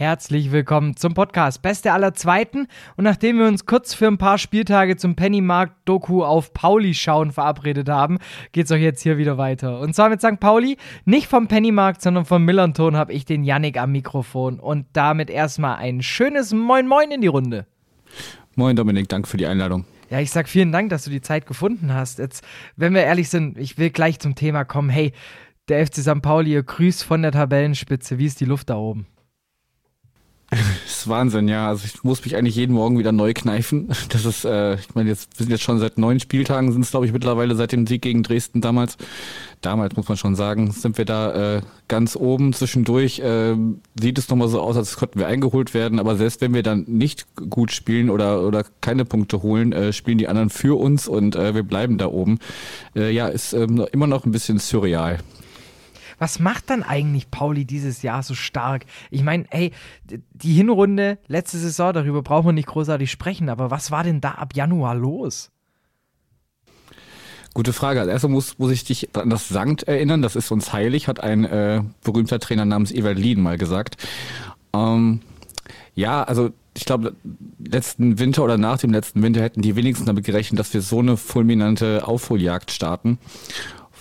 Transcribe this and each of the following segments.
Herzlich willkommen zum Podcast Beste aller Zweiten. Und nachdem wir uns kurz für ein paar Spieltage zum Pennymarkt-Doku auf Pauli schauen verabredet haben, geht's euch jetzt hier wieder weiter. Und zwar mit St. Pauli, nicht vom Pennymarkt, sondern vom Millanton habe ich den Yannick am Mikrofon. Und damit erstmal ein schönes Moin Moin in die Runde. Moin Dominik, danke für die Einladung. Ja, ich sag vielen Dank, dass du die Zeit gefunden hast. Jetzt, wenn wir ehrlich sind, ich will gleich zum Thema kommen. Hey, der FC St. Pauli, ihr grüßt von der Tabellenspitze. Wie ist die Luft da oben? Das ist Wahnsinn, ja. Also ich muss mich eigentlich jeden Morgen wieder neu kneifen. Das ist, äh, ich meine, jetzt wir sind jetzt schon seit neun Spieltagen, sind es glaube ich mittlerweile seit dem Sieg gegen Dresden damals. Damals muss man schon sagen, sind wir da äh, ganz oben zwischendurch. Äh, sieht es nochmal so aus, als könnten wir eingeholt werden. Aber selbst wenn wir dann nicht gut spielen oder oder keine Punkte holen, äh, spielen die anderen für uns und äh, wir bleiben da oben. Äh, ja, ist äh, immer noch ein bisschen surreal. Was macht dann eigentlich Pauli dieses Jahr so stark? Ich meine, ey, die Hinrunde, letzte Saison, darüber brauchen wir nicht großartig sprechen, aber was war denn da ab Januar los? Gute Frage. Als erstes muss, muss ich dich an das Sankt erinnern. Das ist uns heilig, hat ein äh, berühmter Trainer namens Ewald Lien mal gesagt. Ähm, ja, also ich glaube, letzten Winter oder nach dem letzten Winter hätten die wenigsten damit gerechnet, dass wir so eine fulminante Aufholjagd starten.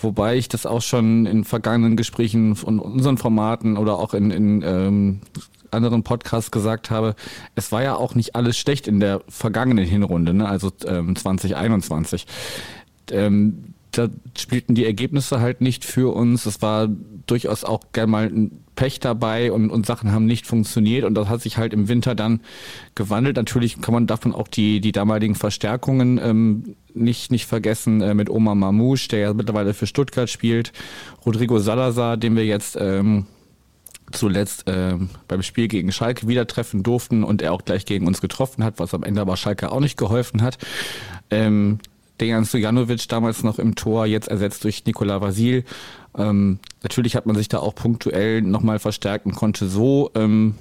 Wobei ich das auch schon in vergangenen Gesprächen von unseren Formaten oder auch in, in ähm, anderen Podcasts gesagt habe, es war ja auch nicht alles schlecht in der vergangenen Hinrunde, ne? also ähm, 2021. Ähm, da spielten die Ergebnisse halt nicht für uns. Es war durchaus auch gern mal ein Pech dabei und, und Sachen haben nicht funktioniert und das hat sich halt im Winter dann gewandelt. Natürlich kann man davon auch die, die damaligen Verstärkungen ähm, nicht, nicht vergessen äh, mit Omar Mamouche, der ja mittlerweile für Stuttgart spielt, Rodrigo Salazar, den wir jetzt ähm, zuletzt äh, beim Spiel gegen Schalke wieder treffen durften und er auch gleich gegen uns getroffen hat, was am Ende aber Schalke auch nicht geholfen hat. Ähm, Dejan Stojanovic damals noch im Tor, jetzt ersetzt durch Nikola Vasil. Ähm, natürlich hat man sich da auch punktuell nochmal verstärkt und konnte so, ähm,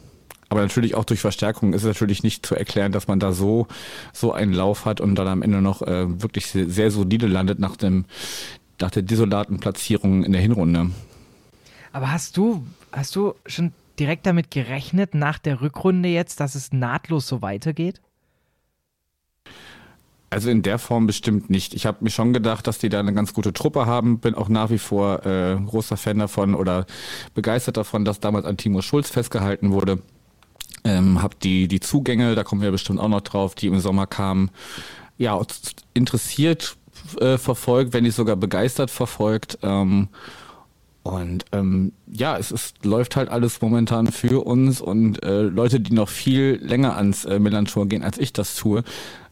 aber natürlich auch durch Verstärkung ist es natürlich nicht zu erklären, dass man da so, so einen Lauf hat und dann am Ende noch äh, wirklich sehr, sehr solide landet nach dem, nach der desolaten Platzierung in der Hinrunde. Aber hast du, hast du schon direkt damit gerechnet, nach der Rückrunde jetzt, dass es nahtlos so weitergeht? Also in der Form bestimmt nicht. Ich habe mir schon gedacht, dass die da eine ganz gute Truppe haben. Bin auch nach wie vor äh, großer Fan davon oder begeistert davon, dass damals an Timo Schulz festgehalten wurde. Ähm, hab die, die Zugänge, da kommen wir bestimmt auch noch drauf, die im Sommer kamen, ja, interessiert äh, verfolgt, wenn nicht sogar begeistert verfolgt. Ähm, und ähm, ja, es ist, läuft halt alles momentan für uns und äh, Leute, die noch viel länger ans äh, Melanchor gehen, als ich das tue,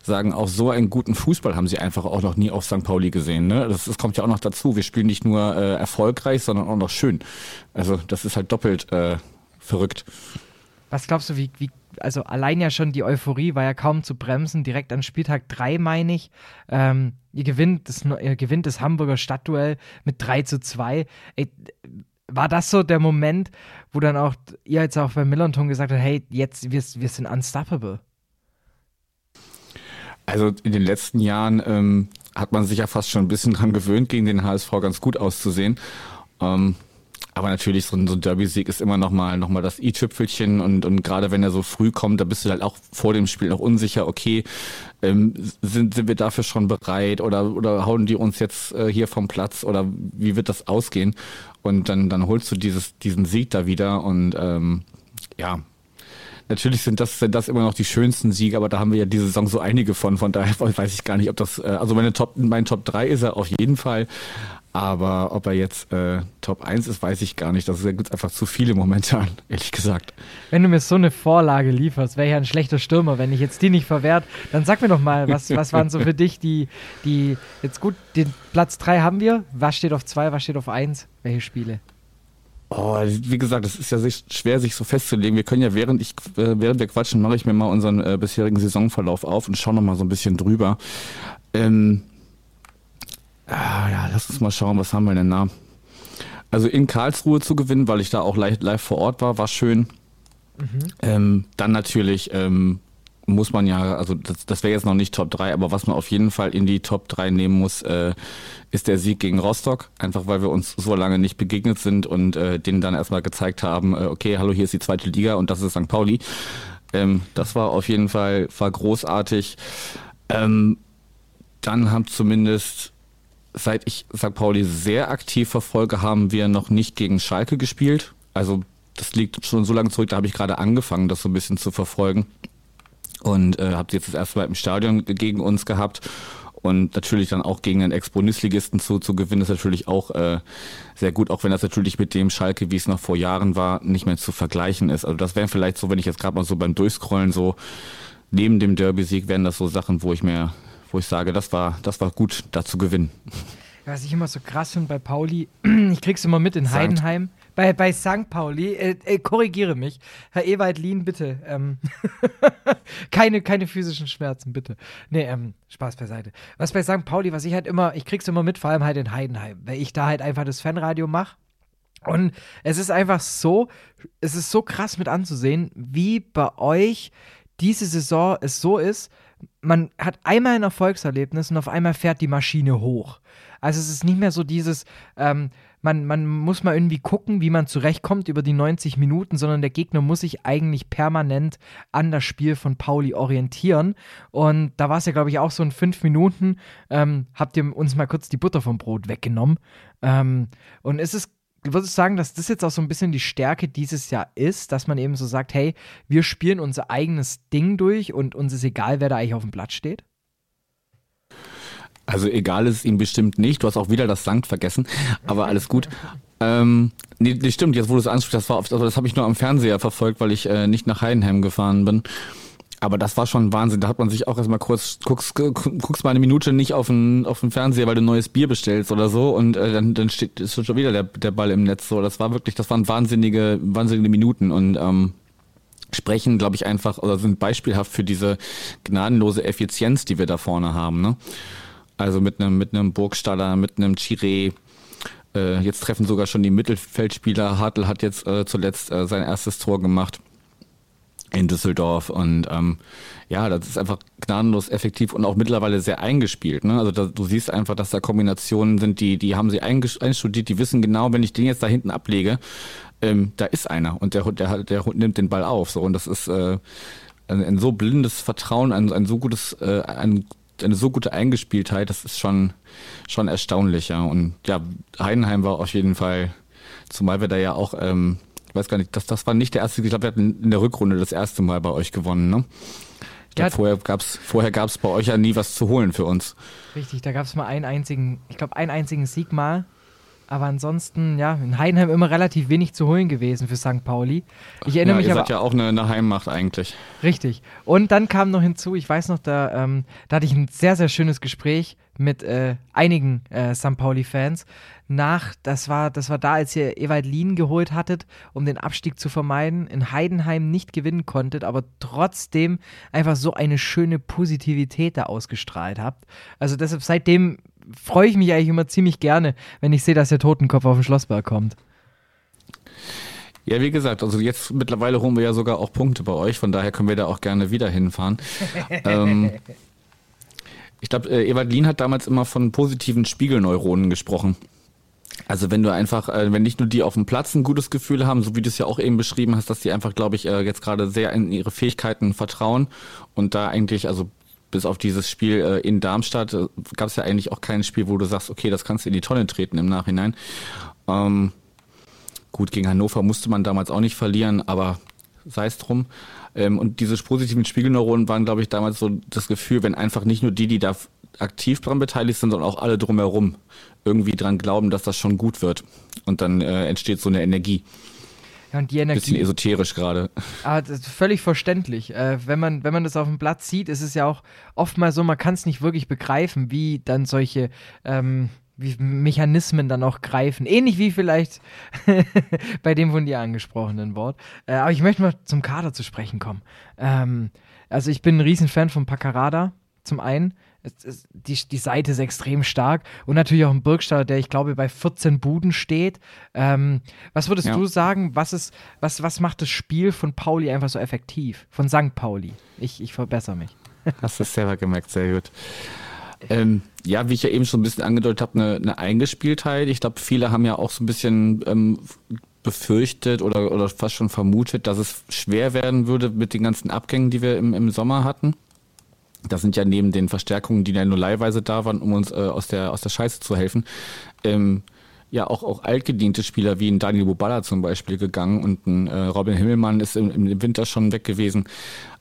sagen, auch so einen guten Fußball haben sie einfach auch noch nie auf St. Pauli gesehen. Ne? Das, das kommt ja auch noch dazu. Wir spielen nicht nur äh, erfolgreich, sondern auch noch schön. Also das ist halt doppelt äh, verrückt. Was glaubst du, wie, wie, also allein ja schon die Euphorie war ja kaum zu bremsen, direkt an Spieltag 3, meine ich. Ähm, ihr, gewinnt das, ihr gewinnt das Hamburger Stadtduell mit 3 zu 2. Ey, war das so der Moment, wo dann auch ihr jetzt auch bei Millanton gesagt habt, hey, jetzt, wir, wir sind unstoppable? Also in den letzten Jahren ähm, hat man sich ja fast schon ein bisschen dran gewöhnt, gegen den HSV ganz gut auszusehen. Ähm, aber natürlich, so ein, so ein Derby-Sieg ist immer nochmal noch mal das i-Tüpfelchen und, und gerade wenn er so früh kommt, da bist du halt auch vor dem Spiel noch unsicher, okay, ähm, sind, sind wir dafür schon bereit oder, oder hauen die uns jetzt äh, hier vom Platz oder wie wird das ausgehen? Und dann, dann holst du dieses, diesen Sieg da wieder und ähm, ja, natürlich sind das, sind das immer noch die schönsten Siege, aber da haben wir ja diese Saison so einige von. Von daher weiß ich gar nicht, ob das, äh, also meine Top, mein Top 3 ist er auf jeden Fall. Aber ob er jetzt äh, Top 1 ist, weiß ich gar nicht. Das gibt einfach zu viele momentan, ehrlich gesagt. Wenn du mir so eine Vorlage lieferst, wäre ich ja ein schlechter Stürmer. Wenn ich jetzt die nicht verwehrt, dann sag mir doch mal, was, was waren so für dich die, die, jetzt gut, den Platz 3 haben wir. Was steht auf 2, was steht auf 1? Welche Spiele? Oh, wie gesagt, es ist ja schwer, sich so festzulegen. Wir können ja, während ich, äh, während wir quatschen, mache ich mir mal unseren äh, bisherigen Saisonverlauf auf und schaue noch mal so ein bisschen drüber. Ähm, ah, ja, lass uns mal schauen, was haben wir denn da? Also in Karlsruhe zu gewinnen, weil ich da auch live, live vor Ort war, war schön. Mhm. Ähm, dann natürlich ähm, muss man ja, also das, das wäre jetzt noch nicht Top 3, aber was man auf jeden Fall in die Top 3 nehmen muss, äh, ist der Sieg gegen Rostock. Einfach weil wir uns so lange nicht begegnet sind und äh, denen dann erstmal gezeigt haben, äh, okay, hallo, hier ist die zweite Liga und das ist St. Pauli. Ähm, das war auf jeden Fall war großartig. Ähm, dann haben zumindest, seit ich St. Pauli sehr aktiv verfolge, haben wir noch nicht gegen Schalke gespielt. Also das liegt schon so lange zurück, da habe ich gerade angefangen, das so ein bisschen zu verfolgen. Und äh, habe jetzt das erste Mal im Stadion gegen uns gehabt. Und natürlich dann auch gegen einen Ex-Bundesligisten zu, zu gewinnen, ist natürlich auch äh, sehr gut, auch wenn das natürlich mit dem Schalke, wie es noch vor Jahren war, nicht mehr zu vergleichen ist. Also das wären vielleicht so, wenn ich jetzt gerade mal so beim Durchscrollen so neben dem Derby-Sieg wären das so Sachen, wo ich mir, wo ich sage, das war, das war gut, da zu gewinnen. Was ich immer so krass finde bei Pauli, ich krieg's immer mit in Heidenheim. Bei, bei St. Pauli, äh, äh, korrigiere mich. Herr Ewald Lien, bitte. Ähm keine, keine physischen Schmerzen, bitte. Nee, ähm, Spaß beiseite. Was bei St. Pauli, was ich halt immer, ich krieg's immer mit, vor allem halt in Heidenheim, weil ich da halt einfach das Fanradio mache. Und es ist einfach so, es ist so krass mit anzusehen, wie bei euch diese Saison es so ist, man hat einmal ein Erfolgserlebnis und auf einmal fährt die Maschine hoch. Also es ist nicht mehr so dieses, ähm, man, man muss mal irgendwie gucken, wie man zurechtkommt über die 90 Minuten, sondern der Gegner muss sich eigentlich permanent an das Spiel von Pauli orientieren. Und da war es ja, glaube ich, auch so in fünf Minuten, ähm, habt ihr uns mal kurz die Butter vom Brot weggenommen. Ähm, und es ist würdest du sagen, dass das jetzt auch so ein bisschen die Stärke dieses Jahr ist, dass man eben so sagt, hey, wir spielen unser eigenes Ding durch und uns ist egal, wer da eigentlich auf dem Platz steht? Also egal ist es ihm bestimmt nicht. Du hast auch wieder das Sankt vergessen, aber alles gut. Ähm, nee, das stimmt, jetzt wo du es ansprichst, das war also das habe ich nur am Fernseher verfolgt, weil ich äh, nicht nach Heidenheim gefahren bin. Aber das war schon Wahnsinn. Da hat man sich auch erstmal kurz, guckst, guckst mal eine Minute nicht auf den, auf den Fernseher, weil du ein neues Bier bestellst oder so und äh, dann, dann steht ist schon wieder der, der Ball im Netz. So, das war wirklich, das waren wahnsinnige, wahnsinnige Minuten und ähm, sprechen, glaube ich, einfach oder sind beispielhaft für diese gnadenlose Effizienz, die wir da vorne haben. Ne? Also mit einem mit einem Burgstaller, mit einem Chiré. Äh, jetzt treffen sogar schon die Mittelfeldspieler. Hartl hat jetzt äh, zuletzt äh, sein erstes Tor gemacht in Düsseldorf und ähm, ja, das ist einfach gnadenlos effektiv und auch mittlerweile sehr eingespielt. Ne? Also da, du siehst einfach, dass da Kombinationen sind, die die haben sie einstudiert, die wissen genau, wenn ich den jetzt da hinten ablege, ähm, da ist einer und der der der nimmt den Ball auf. So und das ist äh, ein, ein so blindes Vertrauen, ein, ein so gutes, äh, ein eine so gute Eingespieltheit, das ist schon, schon erstaunlich, ja. Und ja, Heidenheim war auf jeden Fall, zumal wir da ja auch, ähm, ich weiß gar nicht, das, das war nicht der erste, ich glaube, wir hatten in der Rückrunde das erste Mal bei euch gewonnen, ne? Ja, vorher gab's vorher gab's bei euch ja nie was zu holen für uns. Richtig, da gab es mal einen einzigen, ich glaube, einen einzigen Sieg mal aber ansonsten, ja, in Heidenheim immer relativ wenig zu holen gewesen für St. Pauli. Ich erinnere ja, mich ihr aber. seid ja auch eine, eine Heimmacht eigentlich. Richtig. Und dann kam noch hinzu, ich weiß noch, da, ähm, da hatte ich ein sehr, sehr schönes Gespräch mit äh, einigen äh, St. Pauli-Fans. Nach, das war, das war da, als ihr Ewald Lien geholt hattet, um den Abstieg zu vermeiden, in Heidenheim nicht gewinnen konntet, aber trotzdem einfach so eine schöne Positivität da ausgestrahlt habt. Also deshalb seitdem freue ich mich eigentlich immer ziemlich gerne, wenn ich sehe, dass der Totenkopf auf den Schlossberg kommt. Ja, wie gesagt, also jetzt mittlerweile holen wir ja sogar auch Punkte bei euch, von daher können wir da auch gerne wieder hinfahren. ähm, ich glaube, äh, Ewald Lien hat damals immer von positiven Spiegelneuronen gesprochen. Also wenn du einfach, äh, wenn nicht nur die auf dem Platz ein gutes Gefühl haben, so wie du es ja auch eben beschrieben hast, dass die einfach, glaube ich, äh, jetzt gerade sehr in ihre Fähigkeiten vertrauen und da eigentlich, also bis auf dieses Spiel äh, in Darmstadt äh, gab es ja eigentlich auch kein Spiel, wo du sagst, okay, das kannst du in die Tonne treten im Nachhinein. Ähm, gut, gegen Hannover musste man damals auch nicht verlieren, aber sei es drum. Ähm, und diese positiven Spiegelneuronen waren, glaube ich, damals so das Gefühl, wenn einfach nicht nur die, die da aktiv dran beteiligt sind, sondern auch alle drumherum irgendwie dran glauben, dass das schon gut wird. Und dann äh, entsteht so eine Energie. Ja, und die Energie. Bisschen esoterisch gerade. Aber das ist völlig verständlich. Äh, wenn, man, wenn man das auf dem Platz sieht, ist es ja auch oft mal so, man kann es nicht wirklich begreifen, wie dann solche ähm, wie Mechanismen dann auch greifen. Ähnlich wie vielleicht bei dem von dir angesprochenen Wort. Äh, aber ich möchte mal zum Kader zu sprechen kommen. Ähm, also ich bin ein Riesenfan von Paccarada zum einen. Es, es, die, die Seite ist extrem stark und natürlich auch ein Burgstaller, der ich glaube bei 14 Buden steht. Ähm, was würdest ja. du sagen, was, ist, was, was macht das Spiel von Pauli einfach so effektiv? Von St. Pauli? Ich, ich verbessere mich. Hast du es selber gemerkt, sehr gut. Ähm, ja, wie ich ja eben schon ein bisschen angedeutet habe, eine, eine Eingespieltheit. Ich glaube, viele haben ja auch so ein bisschen ähm, befürchtet oder, oder fast schon vermutet, dass es schwer werden würde mit den ganzen Abgängen, die wir im, im Sommer hatten. Das sind ja neben den Verstärkungen, die ja nur leihweise da waren, um uns äh, aus, der, aus der Scheiße zu helfen, ähm, ja auch, auch altgediente Spieler wie ein Daniel Bubala zum Beispiel gegangen und ein äh, Robin Himmelmann ist im, im Winter schon weg gewesen.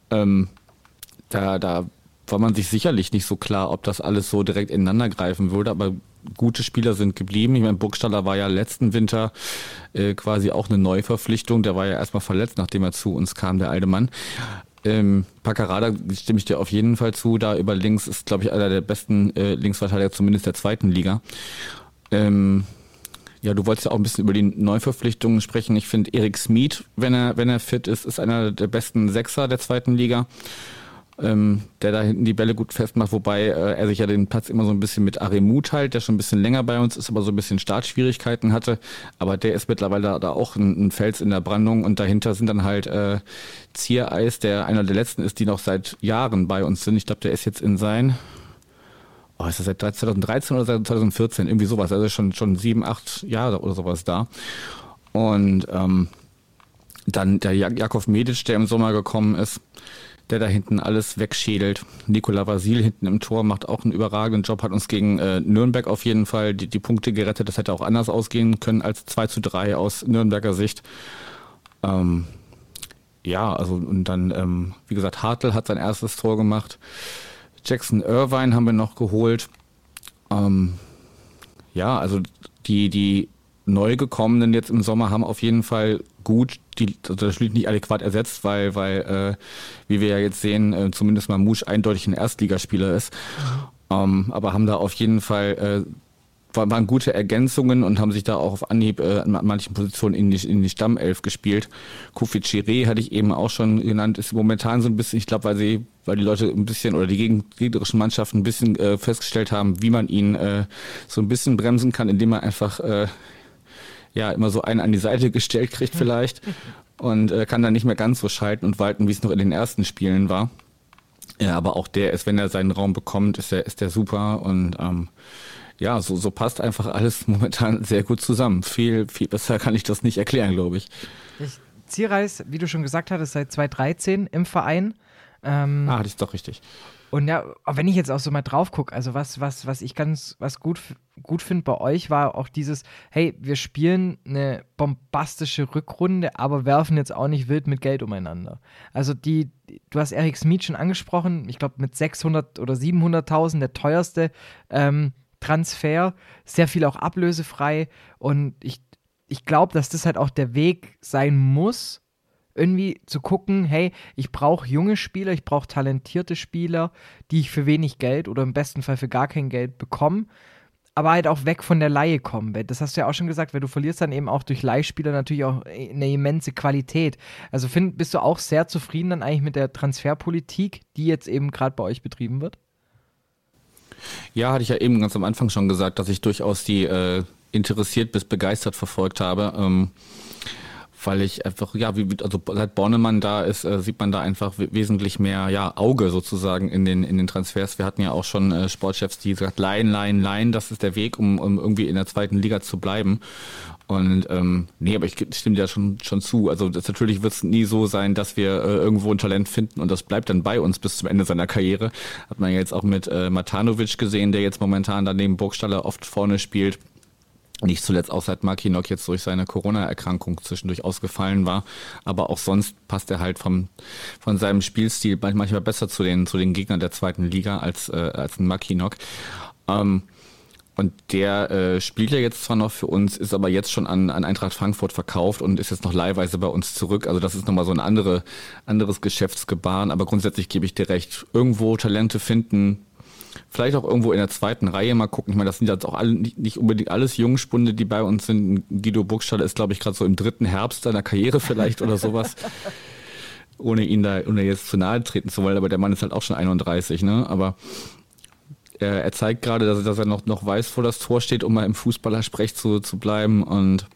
Ähm, da, da war man sich sicherlich nicht so klar, ob das alles so direkt ineinander greifen würde, aber gute Spieler sind geblieben. Ich meine, Burgstaller war ja letzten Winter äh, quasi auch eine Neuverpflichtung. Der war ja erstmal verletzt, nachdem er zu uns kam, der alte Mann. Ähm, Paccarada stimme ich dir auf jeden Fall zu. Da über links ist, glaube ich, einer der besten äh, Linksverteidiger, zumindest der zweiten Liga. Ähm, ja, du wolltest ja auch ein bisschen über die Neuverpflichtungen sprechen. Ich finde, Erik Smith, wenn er, wenn er fit ist, ist einer der besten Sechser der zweiten Liga ähm, der da hinten die Bälle gut festmacht, wobei äh, er sich ja den Platz immer so ein bisschen mit Aremu teilt, der schon ein bisschen länger bei uns ist, aber so ein bisschen Startschwierigkeiten hatte. Aber der ist mittlerweile da auch ein, ein Fels in der Brandung und dahinter sind dann halt äh, Ziereis, der einer der letzten ist, die noch seit Jahren bei uns sind. Ich glaube, der ist jetzt in sein oh, ist das seit 2013 oder seit 2014, irgendwie sowas, also schon, schon sieben, acht Jahre oder sowas da. Und ähm, dann der Jakov Medic, der im Sommer gekommen ist, der da hinten alles wegschädelt. Nikola Vasil hinten im Tor macht auch einen überragenden Job, hat uns gegen äh, Nürnberg auf jeden Fall die, die Punkte gerettet. Das hätte auch anders ausgehen können als 2 zu 3 aus Nürnberger Sicht. Ähm, ja, also und dann, ähm, wie gesagt, Hartl hat sein erstes Tor gemacht. Jackson Irvine haben wir noch geholt. Ähm, ja, also die, die Neugekommenen jetzt im Sommer haben auf jeden Fall gut die, also das Spiel nicht adäquat ersetzt, weil, weil äh, wie wir ja jetzt sehen, äh, zumindest mal Musch eindeutig ein Erstligaspieler ist. Ähm, aber haben da auf jeden Fall äh, waren gute Ergänzungen und haben sich da auch auf Anhieb äh, an manchen Positionen in die, in die Stammelf gespielt. Kofi Chiré hatte ich eben auch schon genannt, ist momentan so ein bisschen, ich glaube, weil sie, weil die Leute ein bisschen oder die gegnerischen Mannschaften ein bisschen äh, festgestellt haben, wie man ihn äh, so ein bisschen bremsen kann, indem man einfach äh, ja immer so einen an die Seite gestellt kriegt vielleicht und äh, kann dann nicht mehr ganz so schalten und walten, wie es noch in den ersten Spielen war. Ja, aber auch der ist, wenn er seinen Raum bekommt, ist der, ist der super und ähm, ja, so, so passt einfach alles momentan sehr gut zusammen. Viel, viel besser kann ich das nicht erklären, glaube ich. ich Zierreis, wie du schon gesagt hattest, seit 2013 im Verein. Ähm, ah, das ist doch richtig. Und ja, wenn ich jetzt auch so mal drauf gucke, also was, was, was ich ganz, was gut, gut finde bei euch, war auch dieses, hey, wir spielen eine bombastische Rückrunde, aber werfen jetzt auch nicht wild mit Geld umeinander. Also die, du hast Eric Smith schon angesprochen, ich glaube mit 600 oder 700.000 der teuerste ähm, Transfer, sehr viel auch ablösefrei und ich, ich glaube, dass das halt auch der Weg sein muss, irgendwie zu gucken, hey, ich brauche junge Spieler, ich brauche talentierte Spieler, die ich für wenig Geld oder im besten Fall für gar kein Geld bekomme, aber halt auch weg von der Laie kommen. Das hast du ja auch schon gesagt, weil du verlierst dann eben auch durch Leihspieler natürlich auch eine immense Qualität. Also find, bist du auch sehr zufrieden dann eigentlich mit der Transferpolitik, die jetzt eben gerade bei euch betrieben wird? Ja, hatte ich ja eben ganz am Anfang schon gesagt, dass ich durchaus die äh, interessiert bis begeistert verfolgt habe. Ähm weil ich einfach, ja, wie, also seit Bornemann da ist, äh, sieht man da einfach wesentlich mehr, ja, Auge sozusagen in den, in den Transfers. Wir hatten ja auch schon äh, Sportchefs, die gesagt, Laien, Laien, Laien, das ist der Weg, um, um irgendwie in der zweiten Liga zu bleiben. Und ähm, nee, aber ich stimme dir schon schon zu. Also das, natürlich wird es nie so sein, dass wir äh, irgendwo ein Talent finden und das bleibt dann bei uns bis zum Ende seiner Karriere. Hat man ja jetzt auch mit äh, Matanovic gesehen, der jetzt momentan daneben Burgstaller oft vorne spielt. Nicht zuletzt auch seit Makinok jetzt durch seine Corona-Erkrankung zwischendurch ausgefallen war. Aber auch sonst passt er halt vom, von seinem Spielstil manchmal besser zu den, zu den Gegnern der zweiten Liga als, äh, als ein Makinok. Ähm, und der äh, spielt ja jetzt zwar noch für uns, ist aber jetzt schon an, an Eintracht Frankfurt verkauft und ist jetzt noch leihweise bei uns zurück. Also das ist nochmal so ein andere, anderes Geschäftsgebaren. Aber grundsätzlich gebe ich dir recht. Irgendwo Talente finden, Vielleicht auch irgendwo in der zweiten Reihe mal gucken. Ich meine, das sind jetzt auch alle, nicht unbedingt alles Jungspunde, die bei uns sind. Guido Burgstaller ist, glaube ich, gerade so im dritten Herbst seiner Karriere vielleicht oder sowas. ohne ihn da, ohne jetzt zu nahe treten zu wollen, aber der Mann ist halt auch schon 31, ne? Aber er, er zeigt gerade, dass, dass, er noch, noch weiß, wo das Tor steht, um mal im Fußballersprech zu, zu bleiben. Und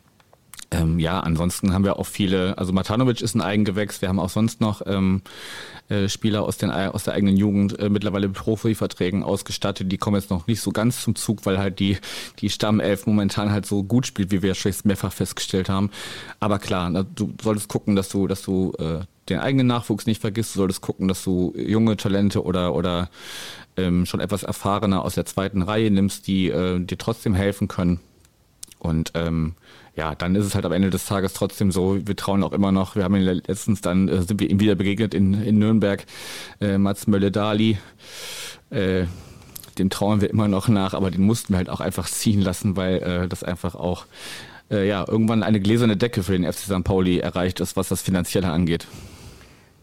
ähm, ja, ansonsten haben wir auch viele, also Matanovic ist ein Eigengewächs, wir haben auch sonst noch ähm, äh, Spieler aus, den, aus der eigenen Jugend äh, mittlerweile mit Profiverträgen ausgestattet, die kommen jetzt noch nicht so ganz zum Zug, weil halt die, die Stammelf momentan halt so gut spielt, wie wir schon mehrfach festgestellt haben. Aber klar, na, du solltest gucken, dass du, dass du äh, den eigenen Nachwuchs nicht vergisst, du solltest gucken, dass du junge Talente oder, oder ähm, schon etwas erfahrener aus der zweiten Reihe nimmst, die äh, dir trotzdem helfen können. Und ähm, ja, dann ist es halt am Ende des Tages trotzdem so, wir trauen auch immer noch, wir haben ihn letztens dann, äh, sind wir ihm wieder begegnet in, in Nürnberg, äh, Mats Mölle-Dali, äh, dem trauen wir immer noch nach, aber den mussten wir halt auch einfach ziehen lassen, weil äh, das einfach auch äh, ja, irgendwann eine gläserne Decke für den FC St. Pauli erreicht ist, was das Finanzielle angeht.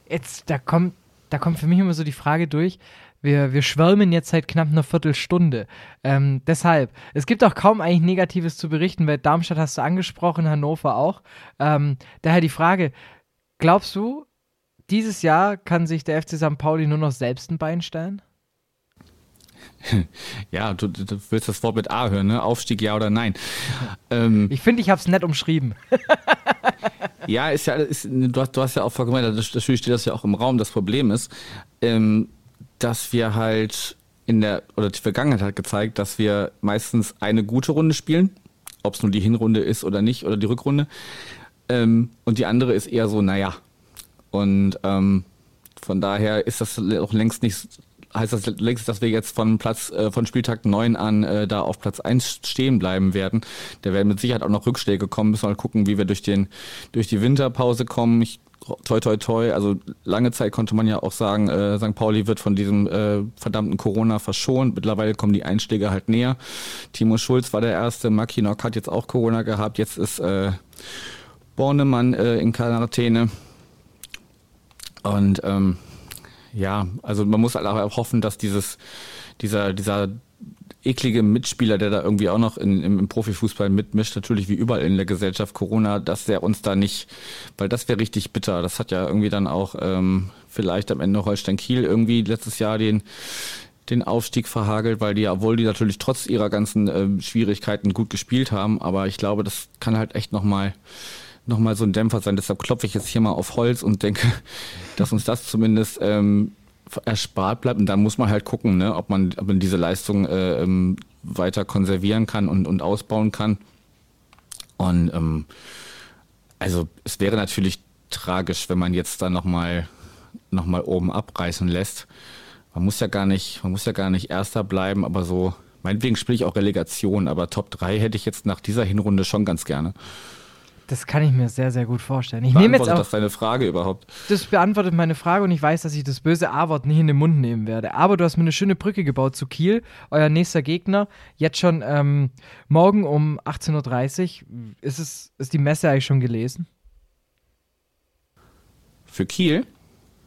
Jetzt, da kommt, da kommt für mich immer so die Frage durch, wir, wir schwärmen jetzt seit knapp einer Viertelstunde. Ähm, deshalb, es gibt auch kaum eigentlich Negatives zu berichten, weil Darmstadt hast du angesprochen, Hannover auch. Ähm, daher die Frage, glaubst du, dieses Jahr kann sich der FC St. Pauli nur noch selbst ein Bein stellen? Ja, du, du, willst das Wort mit A hören, ne? Aufstieg ja oder nein. Ähm, ich finde, ich habe es nett umschrieben. ja, ist ja, ist, du, hast, du hast ja auch vollkommen, natürlich steht das ja auch im Raum. Das Problem ist, ähm, dass wir halt in der, oder die Vergangenheit hat gezeigt, dass wir meistens eine gute Runde spielen, ob es nur die Hinrunde ist oder nicht, oder die Rückrunde. Ähm, und die andere ist eher so, naja. Und ähm, von daher ist das auch längst nicht, heißt das längst, dass wir jetzt von Platz, äh, von Spieltag 9 an äh, da auf Platz 1 stehen bleiben werden. Da werden mit Sicherheit auch noch Rückschläge kommen. Müssen wir mal gucken, wie wir durch den, durch die Winterpause kommen. Ich toi toi toi, also lange Zeit konnte man ja auch sagen, äh, St. Pauli wird von diesem äh, verdammten Corona verschont. Mittlerweile kommen die Einschläge halt näher. Timo Schulz war der erste, Maki Nock hat jetzt auch Corona gehabt, jetzt ist äh, Bornemann äh, in Quarantäne. Und ähm, ja, also man muss halt auch hoffen, dass dieses, dieser, dieser eklige Mitspieler, der da irgendwie auch noch in, im, im, Profifußball mitmischt, natürlich wie überall in der Gesellschaft Corona, dass der uns da nicht, weil das wäre richtig bitter. Das hat ja irgendwie dann auch ähm, vielleicht am Ende Holstein Kiel irgendwie letztes Jahr den den Aufstieg verhagelt, weil die, obwohl die natürlich trotz ihrer ganzen äh, Schwierigkeiten gut gespielt haben, aber ich glaube, das kann halt echt nochmal noch mal so ein Dämpfer sein. Deshalb klopfe ich jetzt hier mal auf Holz und denke, dass uns das zumindest ähm, erspart bleibt. Und dann muss man halt gucken, ne, ob, man, ob man diese Leistung äh, ähm, weiter konservieren kann und, und ausbauen kann. Und ähm, also es wäre natürlich tragisch, wenn man jetzt dann nochmal noch mal oben abreißen lässt. Man muss ja gar nicht, man muss ja gar nicht Erster bleiben, aber so, meinetwegen spiele ich auch Relegation, aber Top 3 hätte ich jetzt nach dieser Hinrunde schon ganz gerne. Das kann ich mir sehr, sehr gut vorstellen. Ich nehme jetzt auch, das deine Frage überhaupt? Das beantwortet meine Frage und ich weiß, dass ich das böse A-Wort nicht in den Mund nehmen werde. Aber du hast mir eine schöne Brücke gebaut zu Kiel, euer nächster Gegner. Jetzt schon ähm, morgen um 18.30 Uhr. Ist, es, ist die Messe eigentlich schon gelesen? Für Kiel?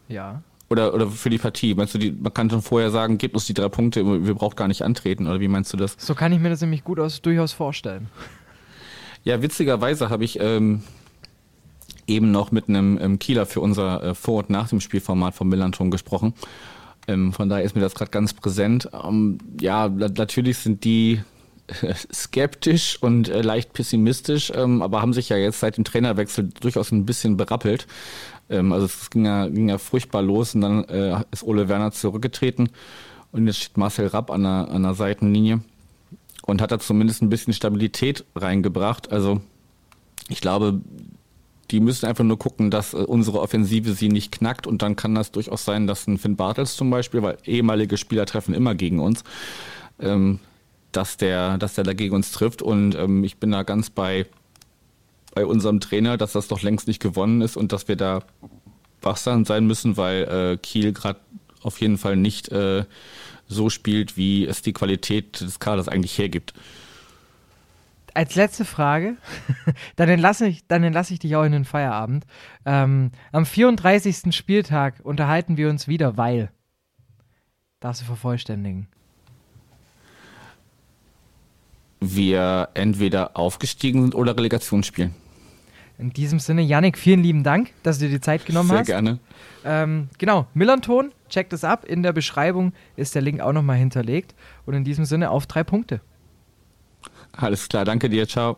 Ja. Oder, oder für die Partie? Meinst du, die, man kann schon vorher sagen, gebt uns die drei Punkte, wir brauchen gar nicht antreten? Oder wie meinst du das? So kann ich mir das nämlich gut aus, durchaus vorstellen. Ja, witzigerweise habe ich ähm, eben noch mit einem ähm, Kieler für unser äh, Vor- und Nach dem Spielformat vom Millanton gesprochen. Ähm, von daher ist mir das gerade ganz präsent. Ähm, ja, natürlich sind die äh, skeptisch und äh, leicht pessimistisch, ähm, aber haben sich ja jetzt seit dem Trainerwechsel durchaus ein bisschen berappelt. Ähm, also es ging ja, ging ja furchtbar los und dann äh, ist Ole Werner zurückgetreten und jetzt steht Marcel Rapp an der, an der Seitenlinie und hat da zumindest ein bisschen Stabilität reingebracht. Also ich glaube, die müssen einfach nur gucken, dass äh, unsere Offensive sie nicht knackt und dann kann das durchaus sein, dass ein Finn Bartels zum Beispiel, weil ehemalige Spieler treffen immer gegen uns, ähm, dass der, dass der da gegen uns trifft und ähm, ich bin da ganz bei, bei unserem Trainer, dass das doch längst nicht gewonnen ist und dass wir da wachsam sein müssen, weil äh, Kiel gerade auf jeden Fall nicht äh, so spielt, wie es die Qualität des Kaders eigentlich hergibt. Als letzte Frage, dann entlasse ich, dann entlasse ich dich auch in den Feierabend. Ähm, am 34. Spieltag unterhalten wir uns wieder, weil. Darfst du vervollständigen? Wir entweder aufgestiegen sind oder Relegation spielen. In diesem Sinne, Yannick, vielen lieben Dank, dass du dir die Zeit genommen Sehr hast. Sehr gerne. Ähm, genau, Millanton, checkt es ab. In der Beschreibung ist der Link auch nochmal hinterlegt. Und in diesem Sinne auf drei Punkte. Alles klar, danke dir, ciao.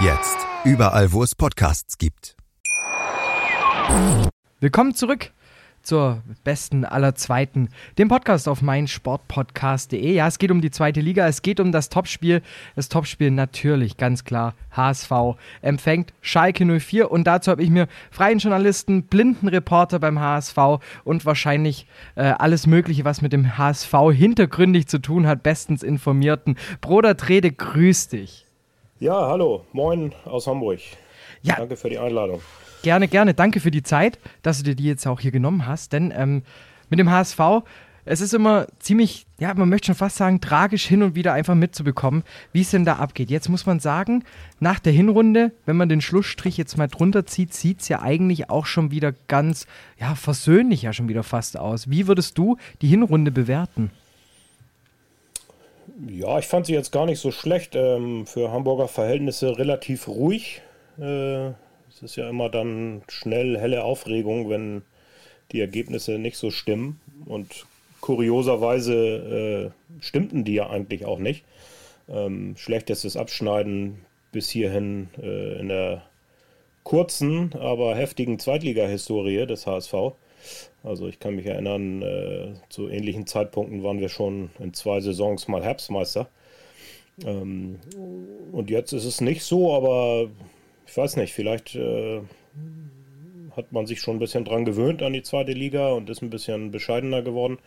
Jetzt überall, wo es Podcasts gibt. Willkommen zurück zur besten aller Zweiten, dem Podcast auf meinsportpodcast.de. Ja, es geht um die zweite Liga, es geht um das Topspiel. Das Topspiel natürlich, ganz klar, HSV empfängt Schalke 04 und dazu habe ich mir freien Journalisten, blinden Reporter beim HSV und wahrscheinlich äh, alles Mögliche, was mit dem HSV hintergründig zu tun hat, bestens informierten. Bruder Trede, grüß dich. Ja, hallo, moin aus Hamburg. Ja. Danke für die Einladung. Gerne, gerne. Danke für die Zeit, dass du dir die jetzt auch hier genommen hast. Denn ähm, mit dem HSV, es ist immer ziemlich, ja, man möchte schon fast sagen, tragisch hin und wieder einfach mitzubekommen, wie es denn da abgeht. Jetzt muss man sagen, nach der Hinrunde, wenn man den Schlussstrich jetzt mal drunter zieht, sieht es ja eigentlich auch schon wieder ganz, ja, versöhnlich ja schon wieder fast aus. Wie würdest du die Hinrunde bewerten? Ja, ich fand sie jetzt gar nicht so schlecht. Ähm, für Hamburger Verhältnisse relativ ruhig. Äh, es ist ja immer dann schnell helle Aufregung, wenn die Ergebnisse nicht so stimmen. Und kurioserweise äh, stimmten die ja eigentlich auch nicht. Ähm, schlechtestes Abschneiden bis hierhin äh, in der kurzen, aber heftigen Zweitliga-Historie des HSV. Also ich kann mich erinnern, äh, zu ähnlichen Zeitpunkten waren wir schon in zwei Saisons mal Herbstmeister. Ähm, und jetzt ist es nicht so, aber ich weiß nicht, vielleicht äh, hat man sich schon ein bisschen dran gewöhnt an die zweite Liga und ist ein bisschen bescheidener geworden,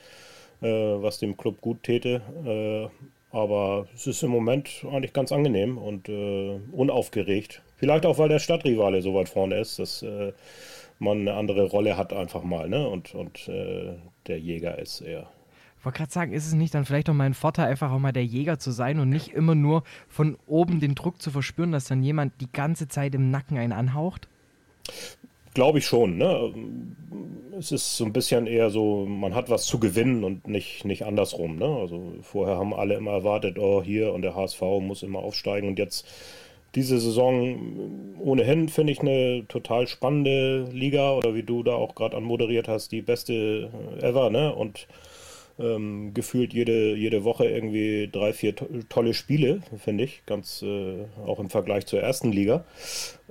äh, was dem Club gut täte. Äh, aber es ist im Moment eigentlich ganz angenehm und äh, unaufgeregt. Vielleicht auch, weil der Stadtrivale so weit vorne ist, dass äh, man eine andere Rolle hat einfach mal, ne? Und, und äh, der Jäger ist eher. Ich wollte gerade sagen, ist es nicht dann vielleicht auch mal ein Vorteil, einfach auch mal der Jäger zu sein und nicht immer nur von oben den Druck zu verspüren, dass dann jemand die ganze Zeit im Nacken einen anhaucht? Glaube ich schon. Ne? Es ist so ein bisschen eher so, man hat was zu gewinnen und nicht, nicht andersrum. Ne? Also vorher haben alle immer erwartet, oh hier und der HSV muss immer aufsteigen und jetzt diese Saison ohnehin finde ich eine total spannende Liga oder wie du da auch gerade anmoderiert hast, die beste ever, ne? Und ähm, gefühlt jede, jede Woche irgendwie drei, vier to tolle Spiele, finde ich, ganz äh, auch im Vergleich zur ersten Liga.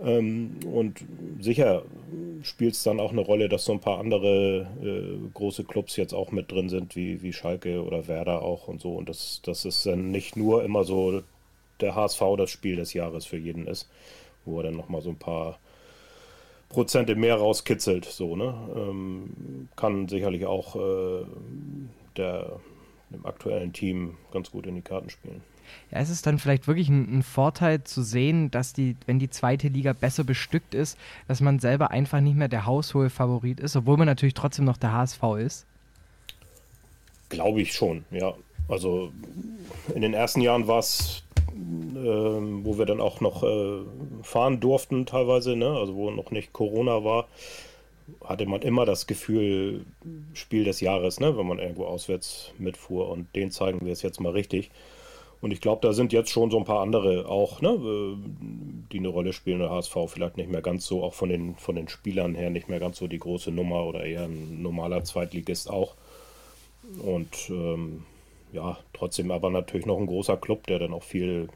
Ähm, und sicher spielt es dann auch eine Rolle, dass so ein paar andere äh, große Clubs jetzt auch mit drin sind, wie, wie Schalke oder Werder auch und so. Und das, das ist dann nicht nur immer so der HSV das Spiel des Jahres für jeden ist, wo er dann nochmal so ein paar Prozente mehr rauskitzelt. So, ne? Ähm, kann sicherlich auch äh, der, dem aktuellen Team ganz gut in die Karten spielen. Ja, ist es dann vielleicht wirklich ein, ein, Vorteil zu sehen, dass die, wenn die zweite Liga besser bestückt ist, dass man selber einfach nicht mehr der haushohe Favorit ist, obwohl man natürlich trotzdem noch der HSV ist? Glaube ich schon, ja. Also in den ersten Jahren war es äh, wo wir dann auch noch äh, fahren durften teilweise, ne? also wo noch nicht Corona war, hatte man immer das Gefühl, Spiel des Jahres, ne? wenn man irgendwo auswärts mitfuhr und den zeigen wir es jetzt mal richtig. Und ich glaube, da sind jetzt schon so ein paar andere auch, ne, äh, die eine Rolle spielen. Der HSV vielleicht nicht mehr ganz so, auch von den, von den Spielern her nicht mehr ganz so die große Nummer oder eher ein normaler Zweitligist auch. Und ähm, ja, trotzdem aber natürlich noch ein großer Club, der dann auch viel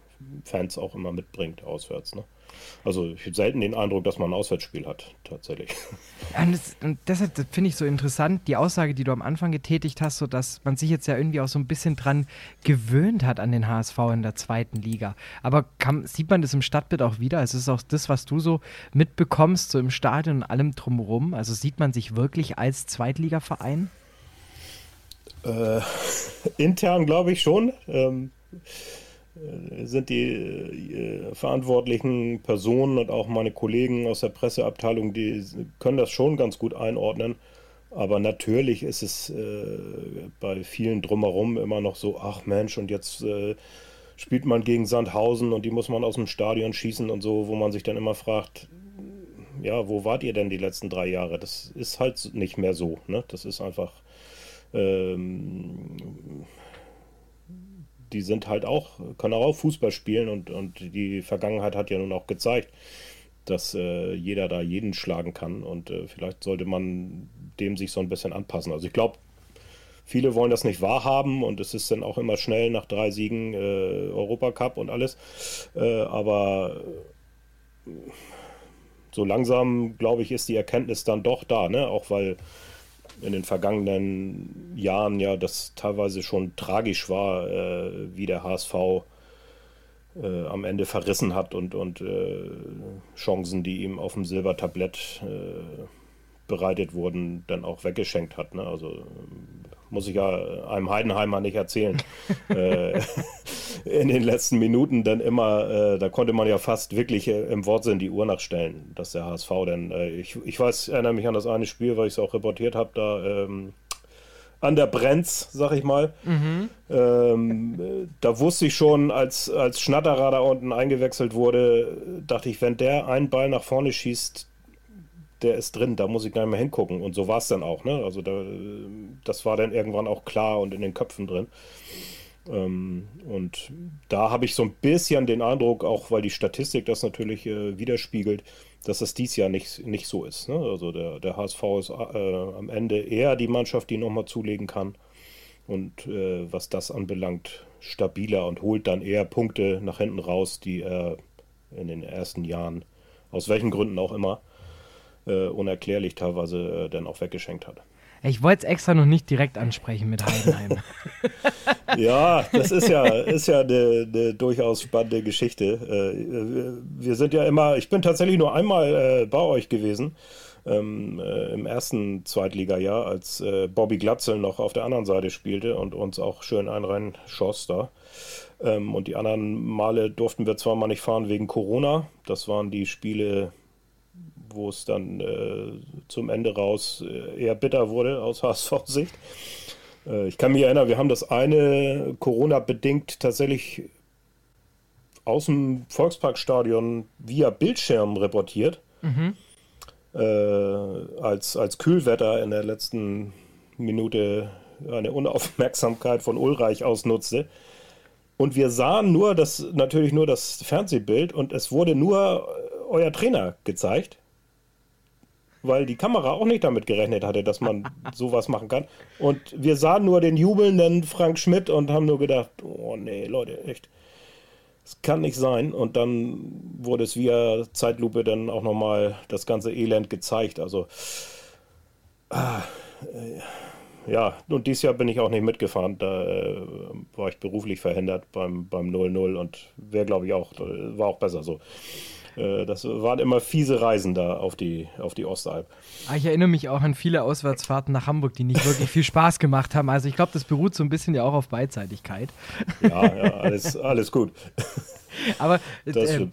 Fans auch immer mitbringt auswärts. Ne? Also ich habe selten den Eindruck, dass man ein Auswärtsspiel hat, tatsächlich. Ja, und, das, und deshalb finde ich so interessant, die Aussage, die du am Anfang getätigt hast, so dass man sich jetzt ja irgendwie auch so ein bisschen dran gewöhnt hat an den HSV in der zweiten Liga. Aber kann, sieht man das im Stadtbild auch wieder? Also ist auch das, was du so mitbekommst, so im Stadion und allem drumherum? Also sieht man sich wirklich als Zweitligaverein? Äh, intern glaube ich schon. Ähm, äh, sind die äh, verantwortlichen Personen und auch meine Kollegen aus der Presseabteilung, die können das schon ganz gut einordnen. Aber natürlich ist es äh, bei vielen drumherum immer noch so, ach Mensch, und jetzt äh, spielt man gegen Sandhausen und die muss man aus dem Stadion schießen und so, wo man sich dann immer fragt, ja, wo wart ihr denn die letzten drei Jahre? Das ist halt nicht mehr so. Ne? Das ist einfach, ähm, die sind halt auch, können auch Fußball spielen und, und die Vergangenheit hat ja nun auch gezeigt, dass äh, jeder da jeden schlagen kann und äh, vielleicht sollte man dem sich so ein bisschen anpassen. Also ich glaube, viele wollen das nicht wahrhaben und es ist dann auch immer schnell nach drei Siegen äh, Europacup und alles. Äh, aber so langsam, glaube ich, ist die Erkenntnis dann doch da, ne? Auch weil in den vergangenen Jahren ja das teilweise schon tragisch war, äh, wie der HSV äh, am Ende verrissen hat und, und äh, Chancen, die ihm auf dem Silbertablett äh, bereitet wurden, dann auch weggeschenkt hat. Ne? Also muss ich ja einem Heidenheimer nicht erzählen. äh, in den letzten Minuten dann immer, äh, da konnte man ja fast wirklich äh, im Wortsinn die Uhr nachstellen, dass der HSV dann, äh, ich, ich weiß, erinnere mich an das eine Spiel, weil ich es auch reportiert habe, da ähm, an der Brenz, sag ich mal. Mhm. Ähm, da wusste ich schon, als, als Schnatterer da unten eingewechselt wurde, dachte ich, wenn der einen Ball nach vorne schießt, der ist drin, da muss ich gar nicht mehr hingucken. Und so war es dann auch. Ne? Also da, das war dann irgendwann auch klar und in den Köpfen drin. Ähm, und da habe ich so ein bisschen den Eindruck, auch weil die Statistik das natürlich äh, widerspiegelt, dass das dies Jahr nicht, nicht so ist. Ne? Also der, der HSV ist äh, am Ende eher die Mannschaft, die nochmal zulegen kann. Und äh, was das anbelangt, stabiler und holt dann eher Punkte nach hinten raus, die er in den ersten Jahren, aus welchen Gründen auch immer, äh, unerklärlich teilweise äh, dann auch weggeschenkt hat. Ich wollte es extra noch nicht direkt ansprechen mit Heidenheim. ja, das ist ja, ist ja eine, eine durchaus spannende Geschichte. Äh, wir sind ja immer, ich bin tatsächlich nur einmal äh, bei euch gewesen. Ähm, äh, im ersten Zweitligajahr, als äh, Bobby Glatzel noch auf der anderen Seite spielte und uns auch schön einen schoss da. Ähm, und die anderen Male durften wir zwar mal nicht fahren wegen Corona. Das waren die Spiele wo es dann äh, zum Ende raus äh, eher bitter wurde aus HSV-Sicht. Äh, ich kann mich erinnern, wir haben das eine Corona-bedingt tatsächlich aus dem Volksparkstadion via Bildschirm reportiert. Mhm. Äh, als, als Kühlwetter in der letzten Minute eine Unaufmerksamkeit von Ulreich ausnutzte. Und wir sahen nur das, natürlich nur das Fernsehbild und es wurde nur euer Trainer gezeigt weil die Kamera auch nicht damit gerechnet hatte, dass man sowas machen kann. Und wir sahen nur den jubelnden Frank Schmidt und haben nur gedacht, oh nee, Leute, echt. Das kann nicht sein. Und dann wurde es via Zeitlupe dann auch nochmal das ganze Elend gezeigt. Also, ah, äh, ja, und dieses Jahr bin ich auch nicht mitgefahren. Da äh, war ich beruflich verhindert beim 0-0 beim und wäre, glaube ich, auch, war auch besser so. Äh, das waren immer fiese Reisen da auf die, auf die Ostalb. Ah, ich erinnere mich auch an viele Auswärtsfahrten nach Hamburg, die nicht wirklich viel Spaß gemacht haben. Also ich glaube, das beruht so ein bisschen ja auch auf Beidseitigkeit. Ja, ja, alles, alles gut. Aber äh,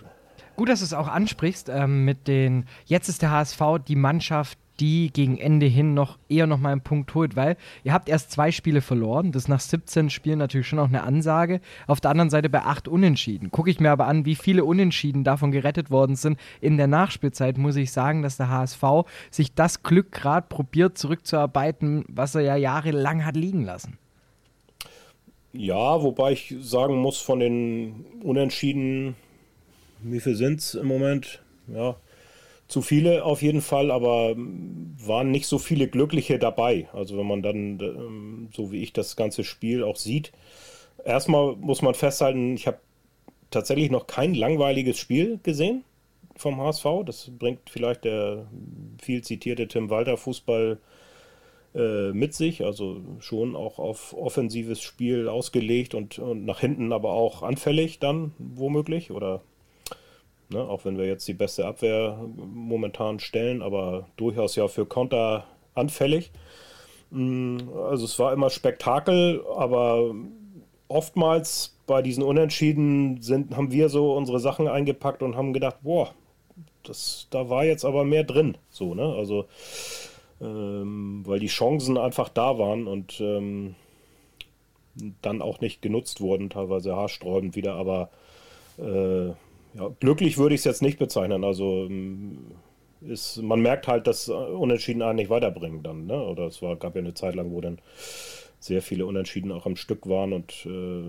gut, dass du es auch ansprichst ähm, mit den, jetzt ist der HSV die Mannschaft, die gegen Ende hin noch eher noch mal einen Punkt holt, weil ihr habt erst zwei Spiele verloren. Das nach 17 Spielen natürlich schon auch eine Ansage. Auf der anderen Seite bei acht Unentschieden. Gucke ich mir aber an, wie viele Unentschieden davon gerettet worden sind. In der Nachspielzeit muss ich sagen, dass der HSV sich das Glück gerade probiert zurückzuarbeiten, was er ja jahrelang hat liegen lassen. Ja, wobei ich sagen muss, von den Unentschieden, wie viel sind es im Moment? Ja, zu viele auf jeden Fall, aber waren nicht so viele Glückliche dabei. Also wenn man dann, ähm, so wie ich das ganze Spiel auch sieht, erstmal muss man festhalten, ich habe tatsächlich noch kein langweiliges Spiel gesehen vom HSV. Das bringt vielleicht der viel zitierte Tim Walter Fußball äh, mit sich. Also schon auch auf offensives Spiel ausgelegt und, und nach hinten aber auch anfällig dann womöglich oder Ne? Auch wenn wir jetzt die beste Abwehr momentan stellen, aber durchaus ja für Konter anfällig. Mm, also es war immer Spektakel, aber oftmals bei diesen Unentschieden sind, haben wir so unsere Sachen eingepackt und haben gedacht, boah, das, da war jetzt aber mehr drin. So, ne? Also, ähm, weil die Chancen einfach da waren und ähm, dann auch nicht genutzt wurden, teilweise haarsträubend wieder, aber äh, ja, glücklich würde ich es jetzt nicht bezeichnen. Also ähm, ist, man merkt halt, dass Unentschieden einen nicht weiterbringen dann. Ne? Oder es war, gab ja eine Zeit lang, wo dann sehr viele Unentschieden auch am Stück waren und äh,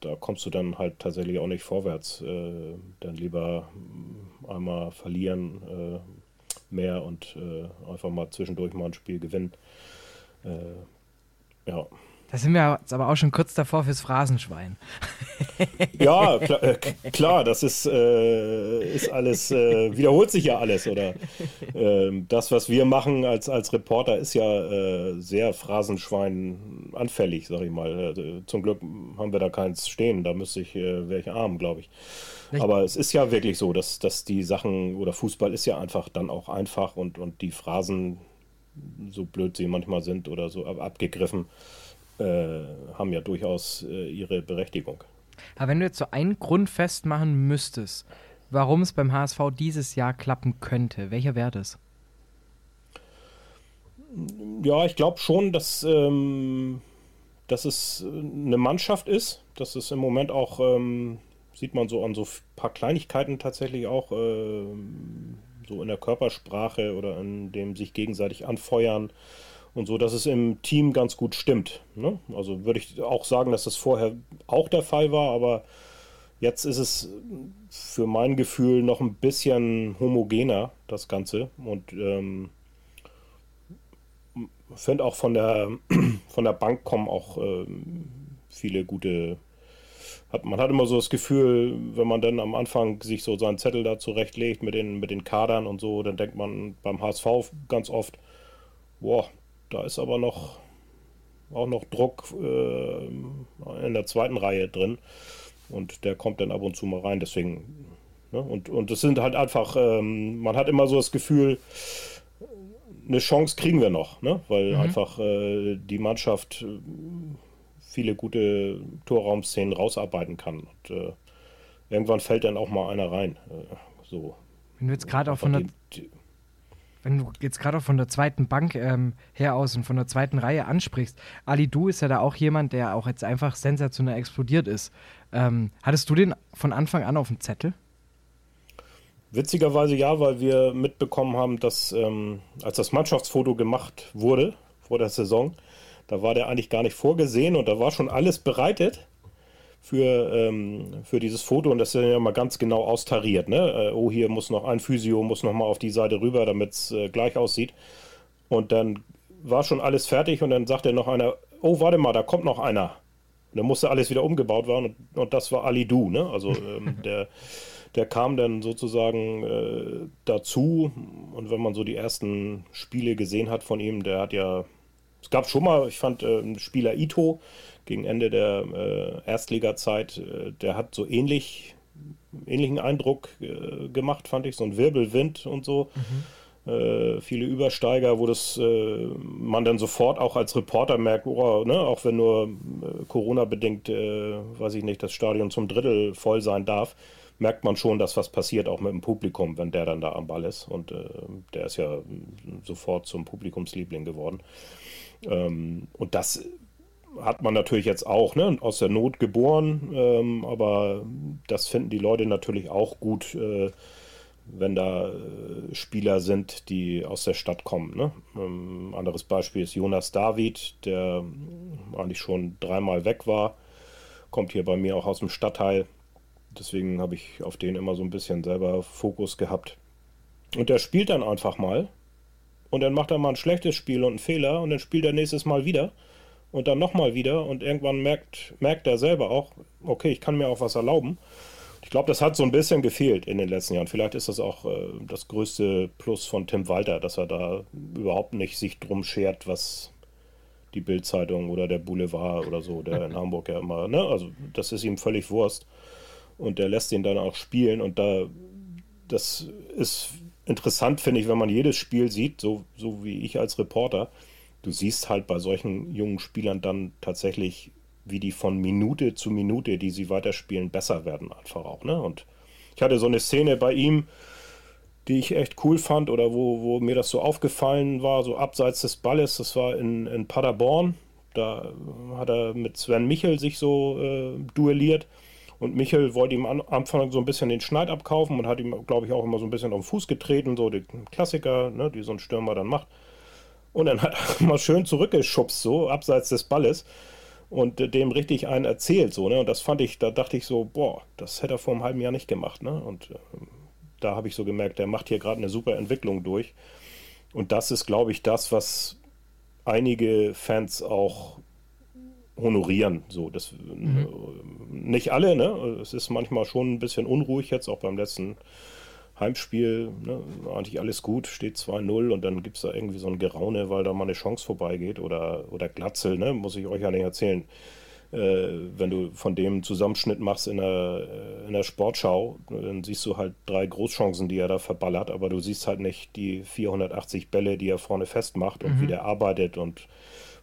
da kommst du dann halt tatsächlich auch nicht vorwärts. Äh, dann lieber einmal verlieren äh, mehr und äh, einfach mal zwischendurch mal ein Spiel gewinnen. Äh, ja. Da sind wir jetzt aber auch schon kurz davor fürs Phrasenschwein. ja, klar, äh, klar das ist, äh, ist alles, äh, wiederholt sich ja alles, oder? Ähm, das, was wir machen als, als Reporter, ist ja äh, sehr Phrasenschwein anfällig, sag ich mal. Also, zum Glück haben wir da keins stehen, da müsste ich, äh, wäre ich arm, glaube ich. Aber es ist ja wirklich so, dass, dass die Sachen, oder Fußball ist ja einfach dann auch einfach und, und die Phrasen, so blöd sie manchmal sind oder so abgegriffen, äh, haben ja durchaus äh, ihre Berechtigung. Aber wenn du jetzt so einen Grund festmachen müsstest, warum es beim HSV dieses Jahr klappen könnte, welcher wäre das? Ja, ich glaube schon, dass, ähm, dass es eine Mannschaft ist, dass es im Moment auch, ähm, sieht man so an so ein paar Kleinigkeiten tatsächlich auch, äh, so in der Körpersprache oder in dem sich gegenseitig anfeuern und so, dass es im Team ganz gut stimmt. Ne? Also würde ich auch sagen, dass das vorher auch der Fall war, aber jetzt ist es für mein Gefühl noch ein bisschen homogener, das Ganze. Und ähm, finde auch von der, von der Bank kommen auch ähm, viele gute. Hat, man hat immer so das Gefühl, wenn man dann am Anfang sich so seinen Zettel da zurechtlegt mit den, mit den Kadern und so, dann denkt man beim HSV ganz oft, boah, da ist aber noch auch noch Druck äh, in der zweiten Reihe drin. Und der kommt dann ab und zu mal rein. Deswegen, ne? und, und es sind halt einfach, ähm, man hat immer so das Gefühl, eine Chance kriegen wir noch, ne? weil mhm. einfach äh, die Mannschaft äh, viele gute Torraumszenen rausarbeiten kann. Und äh, irgendwann fällt dann auch mal einer rein. Äh, so. Wenn du jetzt gerade auch von der, wenn du jetzt gerade von der zweiten Bank ähm, her aus und von der zweiten Reihe ansprichst, Ali Du ist ja da auch jemand, der auch jetzt einfach sensationell explodiert ist. Ähm, hattest du den von Anfang an auf dem Zettel? Witzigerweise ja, weil wir mitbekommen haben, dass ähm, als das Mannschaftsfoto gemacht wurde vor der Saison, da war der eigentlich gar nicht vorgesehen und da war schon alles bereitet für, ähm, für dieses Foto und das ist ja mal ganz genau austariert. Ne? Äh, oh, hier muss noch ein Physio, muss noch mal auf die Seite rüber, damit es äh, gleich aussieht. Und dann war schon alles fertig und dann sagte noch einer, oh, warte mal, da kommt noch einer. Und dann musste alles wieder umgebaut werden und, und das war Ali Du, ne? Also ähm, der, der kam dann sozusagen äh, dazu und wenn man so die ersten Spiele gesehen hat von ihm, der hat ja, es gab schon mal, ich fand äh, Spieler Ito, gegen Ende der äh, Erstliga-Zeit, äh, der hat so ähnlich, ähnlichen Eindruck äh, gemacht, fand ich, so ein Wirbelwind und so. Mhm. Äh, viele Übersteiger, wo das äh, man dann sofort auch als Reporter merkt, oh, ne, auch wenn nur äh, Corona-bedingt, weiß ich nicht, das Stadion zum Drittel voll sein darf, merkt man schon, dass was passiert, auch mit dem Publikum, wenn der dann da am Ball ist. Und der ist ja sofort zum Publikumsliebling geworden. Ähm, und das hat man natürlich jetzt auch ne, aus der Not geboren, ähm, aber das finden die Leute natürlich auch gut, äh, wenn da äh, Spieler sind, die aus der Stadt kommen. Ne? Ähm, anderes Beispiel ist Jonas David, der eigentlich schon dreimal weg war, kommt hier bei mir auch aus dem Stadtteil. Deswegen habe ich auf den immer so ein bisschen selber Fokus gehabt. Und der spielt dann einfach mal. Und dann macht er mal ein schlechtes Spiel und einen Fehler und dann spielt er nächstes Mal wieder und dann nochmal wieder und irgendwann merkt, merkt er selber auch, okay, ich kann mir auch was erlauben. Ich glaube, das hat so ein bisschen gefehlt in den letzten Jahren. Vielleicht ist das auch äh, das größte Plus von Tim Walter, dass er da überhaupt nicht sich drum schert, was die Bildzeitung oder der Boulevard oder so, der in Hamburg ja immer, ne? Also das ist ihm völlig Wurst. Und der lässt ihn dann auch spielen und da das ist interessant, finde ich, wenn man jedes Spiel sieht, so, so wie ich als Reporter du siehst halt bei solchen jungen Spielern dann tatsächlich, wie die von Minute zu Minute, die sie weiterspielen, besser werden einfach auch. Ne? Und ich hatte so eine Szene bei ihm, die ich echt cool fand oder wo, wo mir das so aufgefallen war, so abseits des Balles, das war in, in Paderborn. Da hat er mit Sven Michel sich so äh, duelliert. Und Michel wollte ihm am Anfang so ein bisschen den Schneid abkaufen und hat ihm, glaube ich, auch immer so ein bisschen auf den Fuß getreten, so die Klassiker, ne, die so ein Stürmer dann macht. Und dann hat er mal schön zurückgeschubst, so abseits des Balles und äh, dem richtig einen erzählt, so, ne? Und das fand ich, da dachte ich so, boah, das hätte er vor einem halben Jahr nicht gemacht, ne? Und äh, da habe ich so gemerkt, der macht hier gerade eine super Entwicklung durch. Und das ist, glaube ich, das, was einige Fans auch honorieren. So, das mhm. nicht alle, ne? Es ist manchmal schon ein bisschen unruhig jetzt, auch beim letzten Heimspiel, ne? eigentlich alles gut, steht 2-0 und dann gibt es da irgendwie so ein Geraune, weil da mal eine Chance vorbeigeht oder, oder Glatzel, ne? Muss ich euch ja nicht erzählen. Äh, wenn du von dem Zusammenschnitt machst in der, äh, in der Sportschau, dann siehst du halt drei Großchancen, die er da verballert, aber du siehst halt nicht die 480 Bälle, die er vorne festmacht und mhm. wie der arbeitet und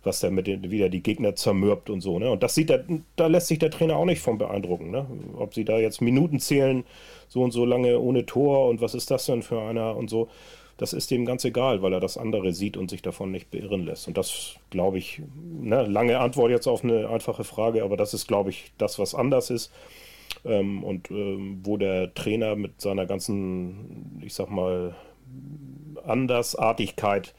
was der mit den, wieder die Gegner zermürbt und so. Ne? Und das sieht der, da lässt sich der Trainer auch nicht von beeindrucken. Ne? Ob sie da jetzt Minuten zählen, so und so lange ohne Tor und was ist das denn für einer und so. Das ist dem ganz egal, weil er das andere sieht und sich davon nicht beirren lässt. Und das, glaube ich, ne, lange Antwort jetzt auf eine einfache Frage, aber das ist, glaube ich, das, was anders ist. Ähm, und ähm, wo der Trainer mit seiner ganzen, ich sag mal, Andersartigkeit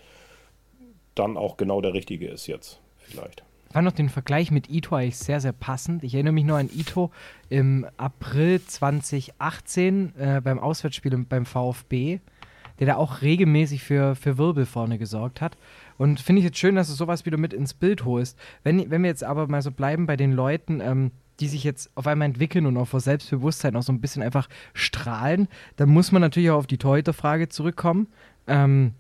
dann auch genau der richtige ist jetzt, vielleicht. Ich fand noch den Vergleich mit Ito eigentlich sehr, sehr passend. Ich erinnere mich nur an Ito im April 2018 äh, beim Auswärtsspiel beim VfB, der da auch regelmäßig für, für Wirbel vorne gesorgt hat. Und finde ich jetzt schön, dass du sowas wieder mit ins Bild holst. Wenn, wenn wir jetzt aber mal so bleiben bei den Leuten, ähm, die sich jetzt auf einmal entwickeln und auch vor Selbstbewusstsein auch so ein bisschen einfach strahlen, dann muss man natürlich auch auf die Torhüterfrage zurückkommen. Ähm,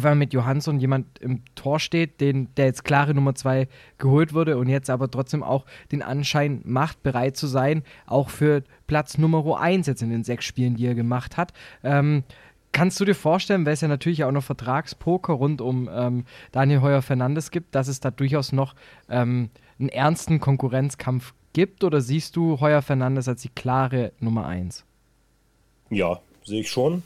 weil mit Johansson jemand im Tor steht, den, der jetzt klare Nummer zwei geholt wurde und jetzt aber trotzdem auch den Anschein macht, bereit zu sein, auch für Platz Nummer eins jetzt in den sechs Spielen, die er gemacht hat. Ähm, Kannst du dir vorstellen, weil es ja natürlich auch noch Vertragspoker rund um ähm, Daniel Heuer Fernandes gibt, dass es da durchaus noch ähm, einen ernsten Konkurrenzkampf gibt? Oder siehst du Heuer Fernandes als die klare Nummer eins? Ja, sehe ich schon.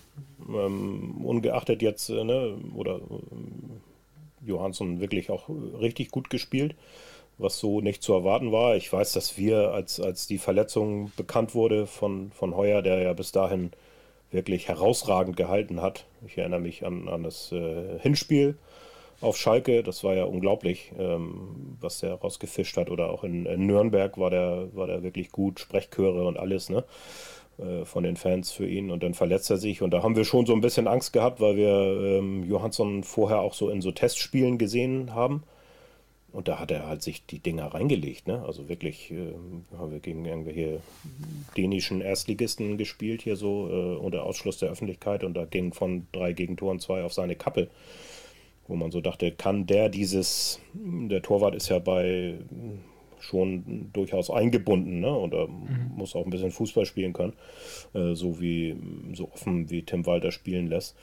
Ähm, ungeachtet jetzt, äh, ne, oder äh, Johansson wirklich auch richtig gut gespielt, was so nicht zu erwarten war. Ich weiß, dass wir, als, als die Verletzung bekannt wurde von, von Heuer, der ja bis dahin wirklich herausragend gehalten hat. Ich erinnere mich an, an das äh, Hinspiel auf Schalke, das war ja unglaublich, ähm, was der rausgefischt hat. Oder auch in, in, Nürnberg war der, war der wirklich gut, Sprechchöre und alles, ne? Äh, von den Fans für ihn und dann verletzt er sich und da haben wir schon so ein bisschen Angst gehabt, weil wir ähm, Johansson vorher auch so in so Testspielen gesehen haben und da hat er halt sich die Dinger reingelegt, ne? Also wirklich äh, haben wir gegen irgendwelche dänischen Erstligisten gespielt hier so äh, unter Ausschluss der Öffentlichkeit und da ging von drei Gegentoren zwei auf seine Kappe wo man so dachte, kann der dieses, der Torwart ist ja bei schon durchaus eingebunden ne? und er mhm. muss auch ein bisschen Fußball spielen können, äh, so wie so offen wie Tim Walter spielen lässt.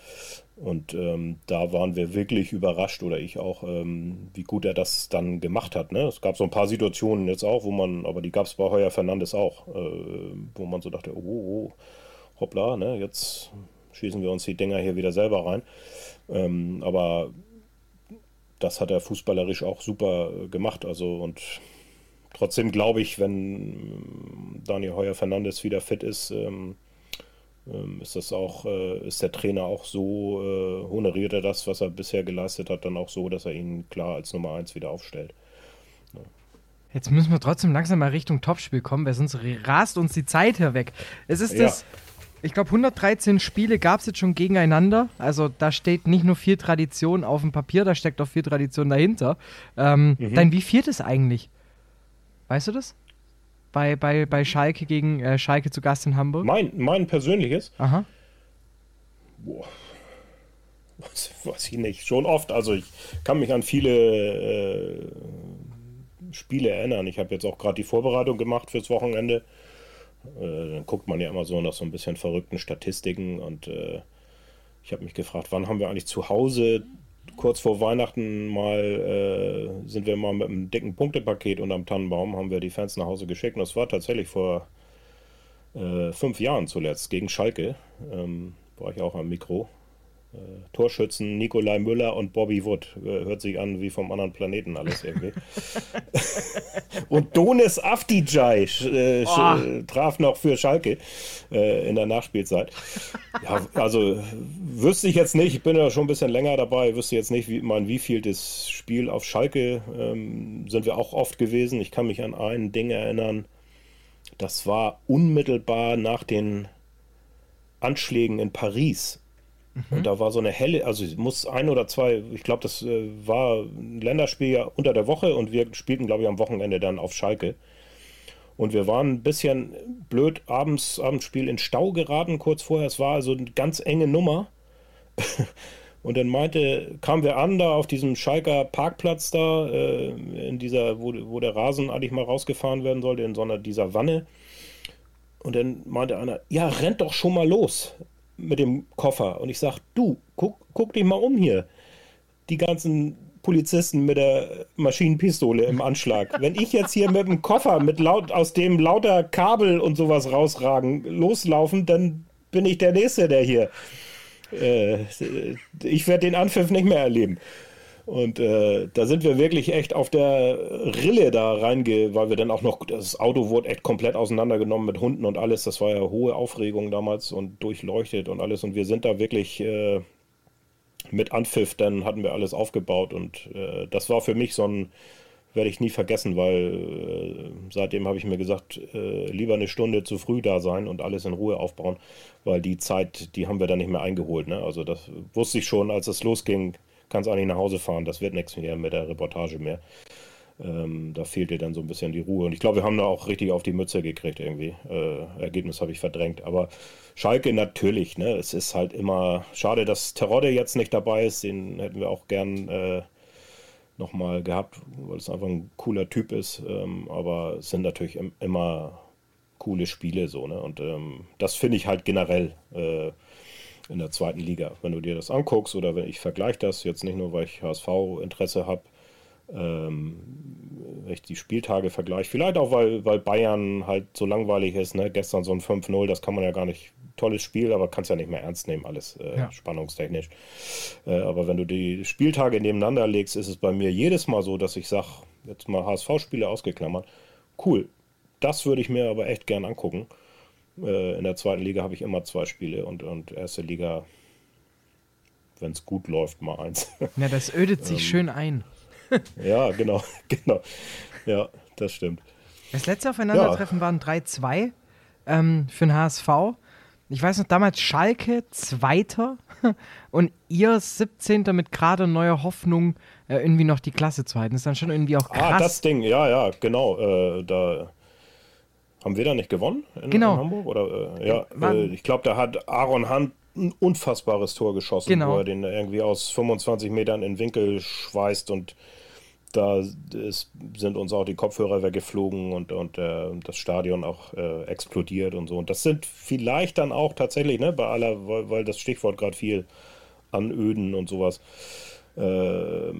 Und ähm, da waren wir wirklich überrascht oder ich auch, ähm, wie gut er das dann gemacht hat. Ne? Es gab so ein paar Situationen jetzt auch, wo man, aber die gab es bei Heuer Fernandes auch, äh, wo man so dachte, oh, oh, hoppla, ne? jetzt schießen wir uns die Dinger hier wieder selber rein. Ähm, aber das hat er fußballerisch auch super gemacht. Also und trotzdem glaube ich, wenn Daniel Heuer Fernandes wieder fit ist, ähm, ähm, ist das auch, äh, ist der Trainer auch so, äh, honoriert er das, was er bisher geleistet hat, dann auch so, dass er ihn klar als Nummer 1 wieder aufstellt. Ja. Jetzt müssen wir trotzdem langsam mal Richtung Topspiel kommen, weil sonst rast uns die Zeit hier weg. Es ist ja. das, ich glaube, 113 Spiele gab es jetzt schon gegeneinander. Also da steht nicht nur viel Tradition auf dem Papier, da steckt auch viel Tradition dahinter. Ähm, mhm. Dein wie viertes eigentlich? Weißt du das? Bei, bei, bei Schalke gegen äh, Schalke zu Gast in Hamburg? Mein, mein persönliches? Aha. Boah. Was, weiß ich nicht. Schon oft. Also ich kann mich an viele äh, Spiele erinnern. Ich habe jetzt auch gerade die Vorbereitung gemacht fürs Wochenende. Äh, dann guckt man ja immer so nach so ein bisschen verrückten Statistiken und äh, ich habe mich gefragt, wann haben wir eigentlich zu Hause kurz vor Weihnachten mal äh, sind wir mal mit einem dicken Punktepaket unterm Tannenbaum, haben wir die Fans nach Hause geschickt. Und das war tatsächlich vor äh, fünf Jahren zuletzt gegen Schalke. Ähm, war ich auch am Mikro. Äh, Torschützen Nikolai Müller und Bobby Wood. Äh, hört sich an wie vom anderen Planeten alles irgendwie. und Donis Afdijay äh, oh. traf noch für Schalke äh, in der Nachspielzeit. Ja, also wüsste ich jetzt nicht, ich bin ja schon ein bisschen länger dabei, wüsste jetzt nicht, wie mein wievieltes Spiel auf Schalke ähm, sind wir auch oft gewesen. Ich kann mich an ein Ding erinnern. Das war unmittelbar nach den Anschlägen in Paris Mhm. Und da war so eine helle, also muss ein oder zwei, ich glaube, das äh, war ein Länderspiel ja unter der Woche und wir spielten, glaube ich, am Wochenende dann auf Schalke. Und wir waren ein bisschen blöd abends, Abendspiel in Stau geraten kurz vorher. Es war also eine ganz enge Nummer. Und dann meinte, kamen wir an da auf diesem Schalker Parkplatz da, äh, in dieser, wo, wo der Rasen eigentlich mal rausgefahren werden sollte, in so einer dieser Wanne. Und dann meinte einer, ja, rennt doch schon mal los mit dem Koffer. Und ich sage, du, guck, guck dich mal um hier. Die ganzen Polizisten mit der Maschinenpistole im Anschlag. Wenn ich jetzt hier mit dem Koffer, mit laut, aus dem lauter Kabel und sowas rausragen, loslaufen, dann bin ich der Nächste, der hier. Äh, ich werde den Anpfiff nicht mehr erleben. Und äh, da sind wir wirklich echt auf der Rille da reinge, weil wir dann auch noch, das Auto wurde echt komplett auseinandergenommen mit Hunden und alles. Das war ja hohe Aufregung damals und durchleuchtet und alles. Und wir sind da wirklich äh, mit Anpfiff, dann hatten wir alles aufgebaut. Und äh, das war für mich so ein, werde ich nie vergessen, weil äh, seitdem habe ich mir gesagt, äh, lieber eine Stunde zu früh da sein und alles in Ruhe aufbauen, weil die Zeit, die haben wir dann nicht mehr eingeholt. Ne? Also das wusste ich schon, als es losging kannst eigentlich nach Hause fahren, das wird nichts mehr mit der Reportage mehr. Ähm, da fehlt dir dann so ein bisschen die Ruhe. Und ich glaube, wir haben da auch richtig auf die Mütze gekriegt irgendwie. Äh, Ergebnis habe ich verdrängt. Aber Schalke natürlich, ne? Es ist halt immer schade, dass Terodde jetzt nicht dabei ist. Den hätten wir auch gern äh, nochmal gehabt, weil es einfach ein cooler Typ ist. Ähm, aber es sind natürlich im, immer coole Spiele so, ne? Und ähm, das finde ich halt generell. Äh, in der zweiten Liga. Wenn du dir das anguckst oder wenn ich vergleiche das, jetzt nicht nur, weil ich HSV-Interesse habe, ähm, wenn ich die Spieltage vergleiche, vielleicht auch, weil, weil Bayern halt so langweilig ist, ne? gestern so ein 5-0, das kann man ja gar nicht, tolles Spiel, aber kannst ja nicht mehr ernst nehmen, alles äh, ja. spannungstechnisch. Äh, aber wenn du die Spieltage nebeneinander legst, ist es bei mir jedes Mal so, dass ich sage, jetzt mal HSV-Spiele ausgeklammert, cool, das würde ich mir aber echt gern angucken. Äh, in der zweiten Liga habe ich immer zwei Spiele und, und erste Liga, wenn es gut läuft, mal eins. Ja, das ödet sich ähm, schön ein. ja, genau, genau. Ja, das stimmt. Das letzte Aufeinandertreffen ja. waren 3-2 ähm, für den HSV. Ich weiß noch, damals Schalke Zweiter und ihr 17. mit gerade neuer Hoffnung äh, irgendwie noch die Klasse zu halten. Das ist dann schon irgendwie auch ah, krass. Ah, das Ding, ja, ja, genau. Äh, da haben wir da nicht gewonnen in, genau. in Hamburg? Oder, äh, ja, äh, ich glaube, da hat Aaron Hunt ein unfassbares Tor geschossen, genau. wo er den irgendwie aus 25 Metern in Winkel schweißt und da ist, sind uns auch die Kopfhörer weggeflogen und, und äh, das Stadion auch äh, explodiert und so. Und das sind vielleicht dann auch tatsächlich, ne, bei aller, weil, weil das Stichwort gerade viel anöden und sowas. Äh,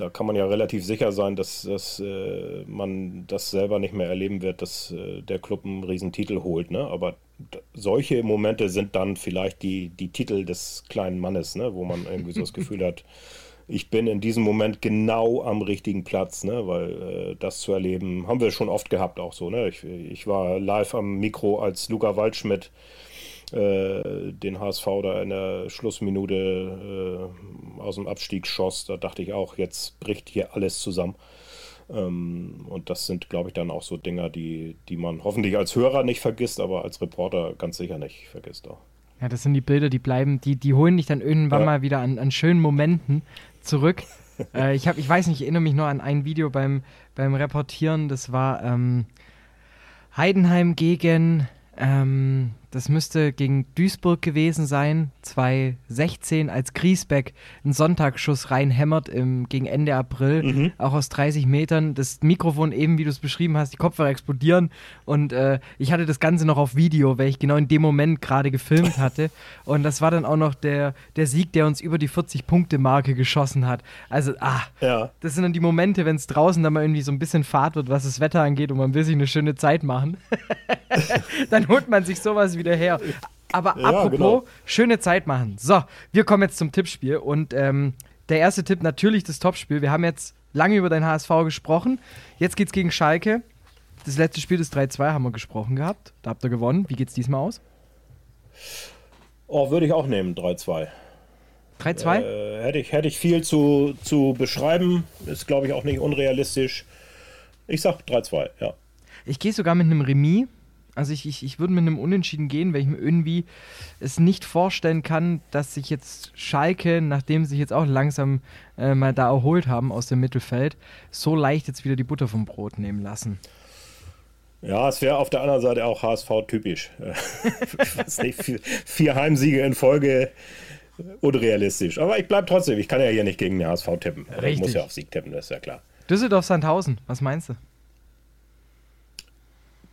da kann man ja relativ sicher sein, dass, dass äh, man das selber nicht mehr erleben wird, dass äh, der Club einen Riesentitel holt. Ne? Aber solche Momente sind dann vielleicht die, die Titel des kleinen Mannes, ne? wo man irgendwie so das Gefühl hat, ich bin in diesem Moment genau am richtigen Platz, ne? weil äh, das zu erleben, haben wir schon oft gehabt auch so. Ne? Ich, ich war live am Mikro, als Luca Waldschmidt äh, den HSV da in der Schlussminute äh, aus dem Abstieg schoss, da dachte ich auch, jetzt bricht hier alles zusammen. Ähm, und das sind, glaube ich, dann auch so Dinger, die, die man hoffentlich als Hörer nicht vergisst, aber als Reporter ganz sicher nicht vergisst auch. Ja, das sind die Bilder, die bleiben, die, die holen dich dann irgendwann ja. mal wieder an, an schönen Momenten zurück. äh, ich, hab, ich weiß nicht, ich erinnere mich nur an ein Video beim, beim Reportieren, das war ähm, Heidenheim gegen ähm, das müsste gegen Duisburg gewesen sein, 2016, als Griesbeck einen Sonntagsschuss reinhämmert im, gegen Ende April, mhm. auch aus 30 Metern. Das Mikrofon eben, wie du es beschrieben hast, die Kopfhörer explodieren und äh, ich hatte das Ganze noch auf Video, weil ich genau in dem Moment gerade gefilmt hatte und das war dann auch noch der, der Sieg, der uns über die 40-Punkte-Marke geschossen hat. Also, ah, ja. das sind dann die Momente, wenn es draußen dann mal irgendwie so ein bisschen Fahrt wird, was das Wetter angeht und man will sich eine schöne Zeit machen. dann holt man sich sowas wieder her. Aber ja, apropos, genau. schöne Zeit machen. So, wir kommen jetzt zum Tippspiel. Und ähm, der erste Tipp natürlich das Topspiel. Wir haben jetzt lange über dein HSV gesprochen. Jetzt geht's gegen Schalke. Das letzte Spiel, das 3-2, haben wir gesprochen gehabt. Da habt ihr gewonnen. Wie geht's diesmal aus? Oh, würde ich auch nehmen, 3-2. 3-2? Äh, hätte, ich, hätte ich viel zu, zu beschreiben. Ist, glaube ich, auch nicht unrealistisch. Ich sag 3-2, ja. Ich gehe sogar mit einem Remis. Also ich, ich, ich würde mit einem Unentschieden gehen, weil ich mir irgendwie es nicht vorstellen kann, dass sich jetzt Schalke, nachdem sie sich jetzt auch langsam äh, mal da erholt haben aus dem Mittelfeld, so leicht jetzt wieder die Butter vom Brot nehmen lassen. Ja, es wäre auf der anderen Seite auch HSV-typisch. vier, vier, Heimsiege in Folge unrealistisch. Aber ich bleibe trotzdem, ich kann ja hier nicht gegen den HSV tippen. Richtig. Ich muss ja auf Sieg tippen, das ist ja klar. Düsseldorf-Sandhausen, was meinst du?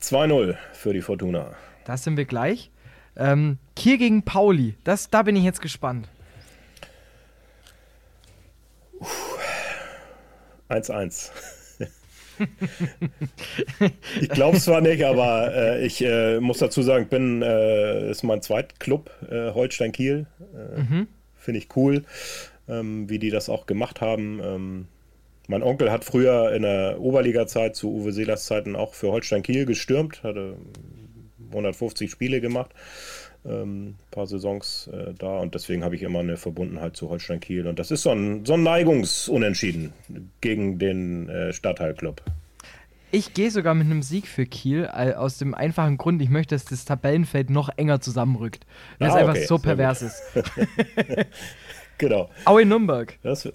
2-0 für die Fortuna. Da sind wir gleich. Ähm, Kiel gegen Pauli, das, da bin ich jetzt gespannt. 1-1. ich glaube zwar nicht, aber äh, ich äh, muss dazu sagen, bin äh, ist mein Zweitclub äh, Holstein Kiel. Äh, mhm. Finde ich cool, ähm, wie die das auch gemacht haben. Ähm, mein Onkel hat früher in der Oberliga-Zeit zu Uwe Seelers Zeiten auch für Holstein Kiel gestürmt, hatte 150 Spiele gemacht, ähm, paar Saisons äh, da und deswegen habe ich immer eine Verbundenheit zu Holstein Kiel und das ist so ein, so ein Neigungsunentschieden gegen den äh, Stadtteilclub. Ich gehe sogar mit einem Sieg für Kiel, aus dem einfachen Grund, ich möchte, dass das Tabellenfeld noch enger zusammenrückt. Weil ah, es einfach okay, so pervers ist. genau. Aue Nürnberg. Das,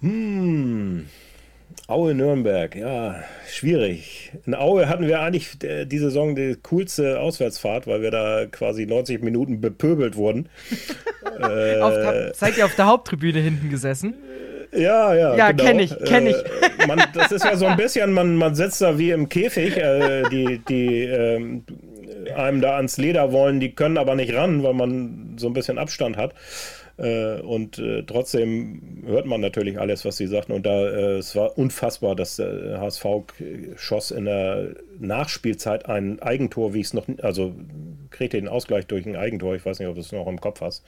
hm. Aue Nürnberg, ja, schwierig. In Aue hatten wir eigentlich äh, die Saison die coolste Auswärtsfahrt, weil wir da quasi 90 Minuten bepöbelt wurden. äh, auf, seid ihr auf der Haupttribüne hinten gesessen? Ja, ja. Ja, genau. kenne ich, kenne ich. Äh, man, das ist ja so ein bisschen, man, man sitzt da wie im Käfig. Äh, die die ähm, einem da ans Leder wollen, die können aber nicht ran, weil man so ein bisschen Abstand hat. Äh, und äh, trotzdem hört man natürlich alles, was sie sagten. Und da äh, es war unfassbar, dass der HSV schoss in der Nachspielzeit ein Eigentor, wie ich es noch, also kriegte den Ausgleich durch ein Eigentor. Ich weiß nicht, ob du es noch im Kopf hast.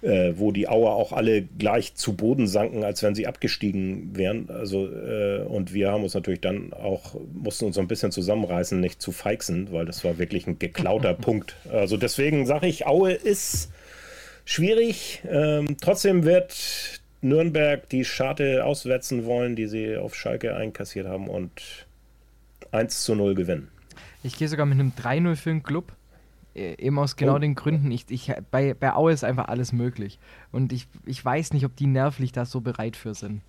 Äh, wo die Auer auch alle gleich zu Boden sanken, als wenn sie abgestiegen wären. Also, äh, und wir haben uns natürlich dann auch, mussten uns ein bisschen zusammenreißen, nicht zu feixen, weil das war wirklich ein geklauter Punkt. Also deswegen sage ich, Aue ist schwierig. Ähm, trotzdem wird Nürnberg die Scharte auswetzen wollen, die sie auf Schalke einkassiert haben und 1 zu 0 gewinnen. Ich gehe sogar mit einem 3-0 für den Club. E, eben aus genau oh. den Gründen. Ich, ich, bei, bei Aue ist einfach alles möglich. Und ich, ich weiß nicht, ob die nervlich da so bereit für sind.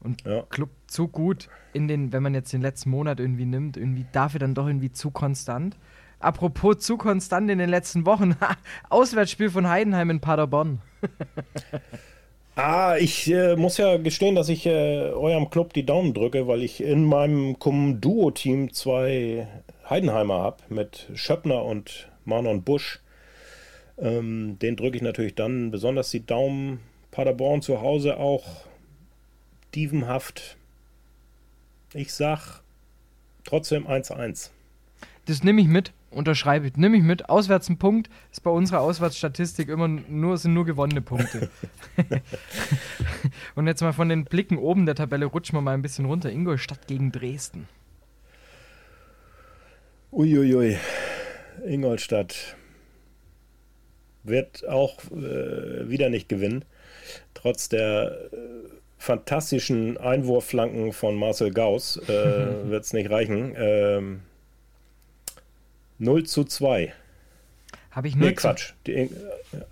Und ja. Club zu gut in den, wenn man jetzt den letzten Monat irgendwie nimmt, irgendwie dafür dann doch irgendwie zu konstant. Apropos zu konstant in den letzten Wochen. Auswärtsspiel von Heidenheim in Paderborn. ah, ich äh, muss ja gestehen, dass ich äh, eurem Club die Daumen drücke, weil ich in meinem Duo-Team zwei Heidenheimer habe mit Schöppner und Manon Busch. Ähm, den drücke ich natürlich dann besonders die Daumen. Paderborn zu Hause auch dievenhaft. Ich sag trotzdem 1-1. Das nehme ich mit unterschreibe ich. Nimm ich mit. Auswärts ein Punkt ist bei unserer Auswärtsstatistik immer nur, sind nur gewonnene Punkte. Und jetzt mal von den Blicken oben der Tabelle rutschen wir mal ein bisschen runter. Ingolstadt gegen Dresden. Uiuiui. Ingolstadt wird auch äh, wieder nicht gewinnen. Trotz der äh, fantastischen Einwurfflanken von Marcel Gauss äh, wird es nicht reichen. Ähm, 0 zu 2. Habe ich 0 nee, Quatsch. Die,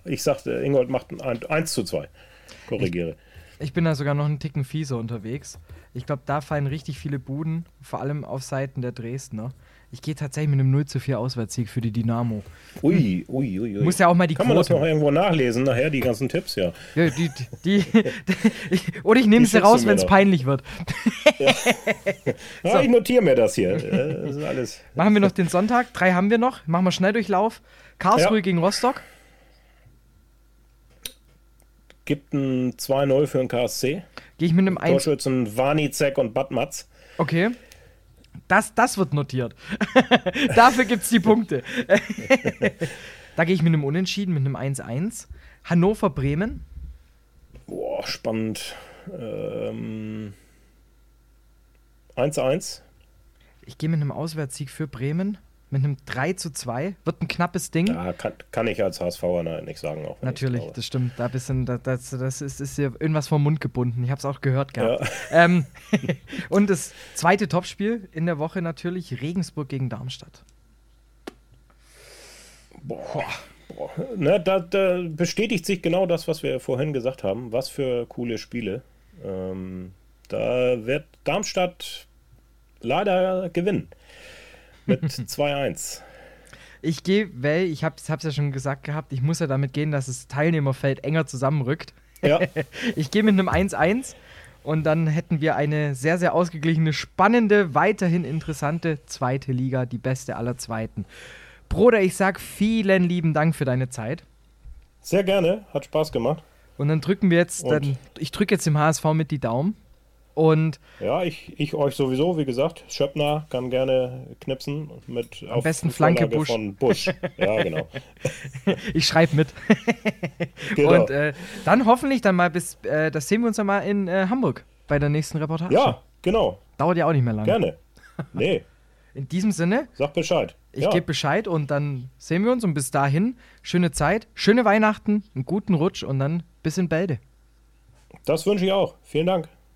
ich sagte, Ingold macht ein 1 zu 2. Korrigiere. Ich, ich, bin da sogar noch einen Ticken fieser unterwegs. Ich glaube, da fallen richtig viele Buden, vor allem auf Seiten der Dresdner. Ich gehe tatsächlich mit einem 0 zu 4 Auswärtssieg für die Dynamo. Ui, ui, ui, ui. Muss ja auch mal die Kann man das Quote. noch irgendwo nachlesen, nachher die ganzen Tipps, ja. Ja, die, die, die, oder ich nehme sie raus, wenn es peinlich wird. Ja, ich notiere mir das hier. Das ist alles. Machen wir noch den Sonntag. Drei haben wir noch. Machen wir Schnelldurchlauf. Karlsruhe Ja. gegen Rostock. Gibt ein 2-0 für den KSC. Gehe ich mit einem 1. Torschützen Warnizek und Badmatz. Okay. Das, das wird notiert. Dafür gibt es die Punkte. da gehe ich mit einem Unentschieden, mit einem 1-1. Hannover-Bremen. Boah, spannend. Ähm, 1-1. Ich gehe mit einem Auswärtssieg für Bremen. Mit einem 3 zu 2. Wird ein knappes Ding. Ja, kann, kann ich als HSVer nicht sagen. Auch Natürlich, das stimmt. Da bisschen, da- das, das ist, ist hier irgendwas vom Mund gebunden. Ich habe es auch gehört gehabt. Ja. Ähm, und das zweite Topspiel in der Woche natürlich Regensburg gegen Darmstadt. Boah. Boah. Da, da bestätigt sich genau das, was wir vorhin gesagt haben. Was für coole Spiele. Ähm, da wird Darmstadt leider gewinnen. Mit 2-1. Ich gehe, weil ich habe es ja schon gesagt gehabt, ich muss ja damit gehen, dass das Teilnehmerfeld enger zusammenrückt. Ja, Ich gehe mit einem 1-1 und dann hätten wir eine sehr, sehr ausgeglichene, spannende, weiterhin interessante zweite Liga, die beste aller Zweiten. Bruder, ich sag vielen lieben Dank für deine Zeit. sehr gerne. Hat Spaß gemacht. Und dann drücken wir jetzt, dann, ich drücke jetzt dem HSV mit die Daumen. Und Ja, ich, ich euch sowieso, wie gesagt. Schöppner kann gerne knipsen mit Am besten Flanke Busch. von Busch. Ja, genau. ich schreibe mit. genau. Und äh, dann hoffentlich dann mal bis, äh, das sehen wir uns dann mal in äh, Hamburg bei der nächsten Reportage. ja, genau. Dauert ja auch nicht mehr lange. Gerne. Nee, In diesem Sinne, sag Bescheid. ich ja. gebe Bescheid und dann sehen wir uns und bis dahin schöne Zeit, schöne Weihnachten, einen guten Rutsch und dann bis in Bälde. Das wünsche ich auch. Vielen Dank.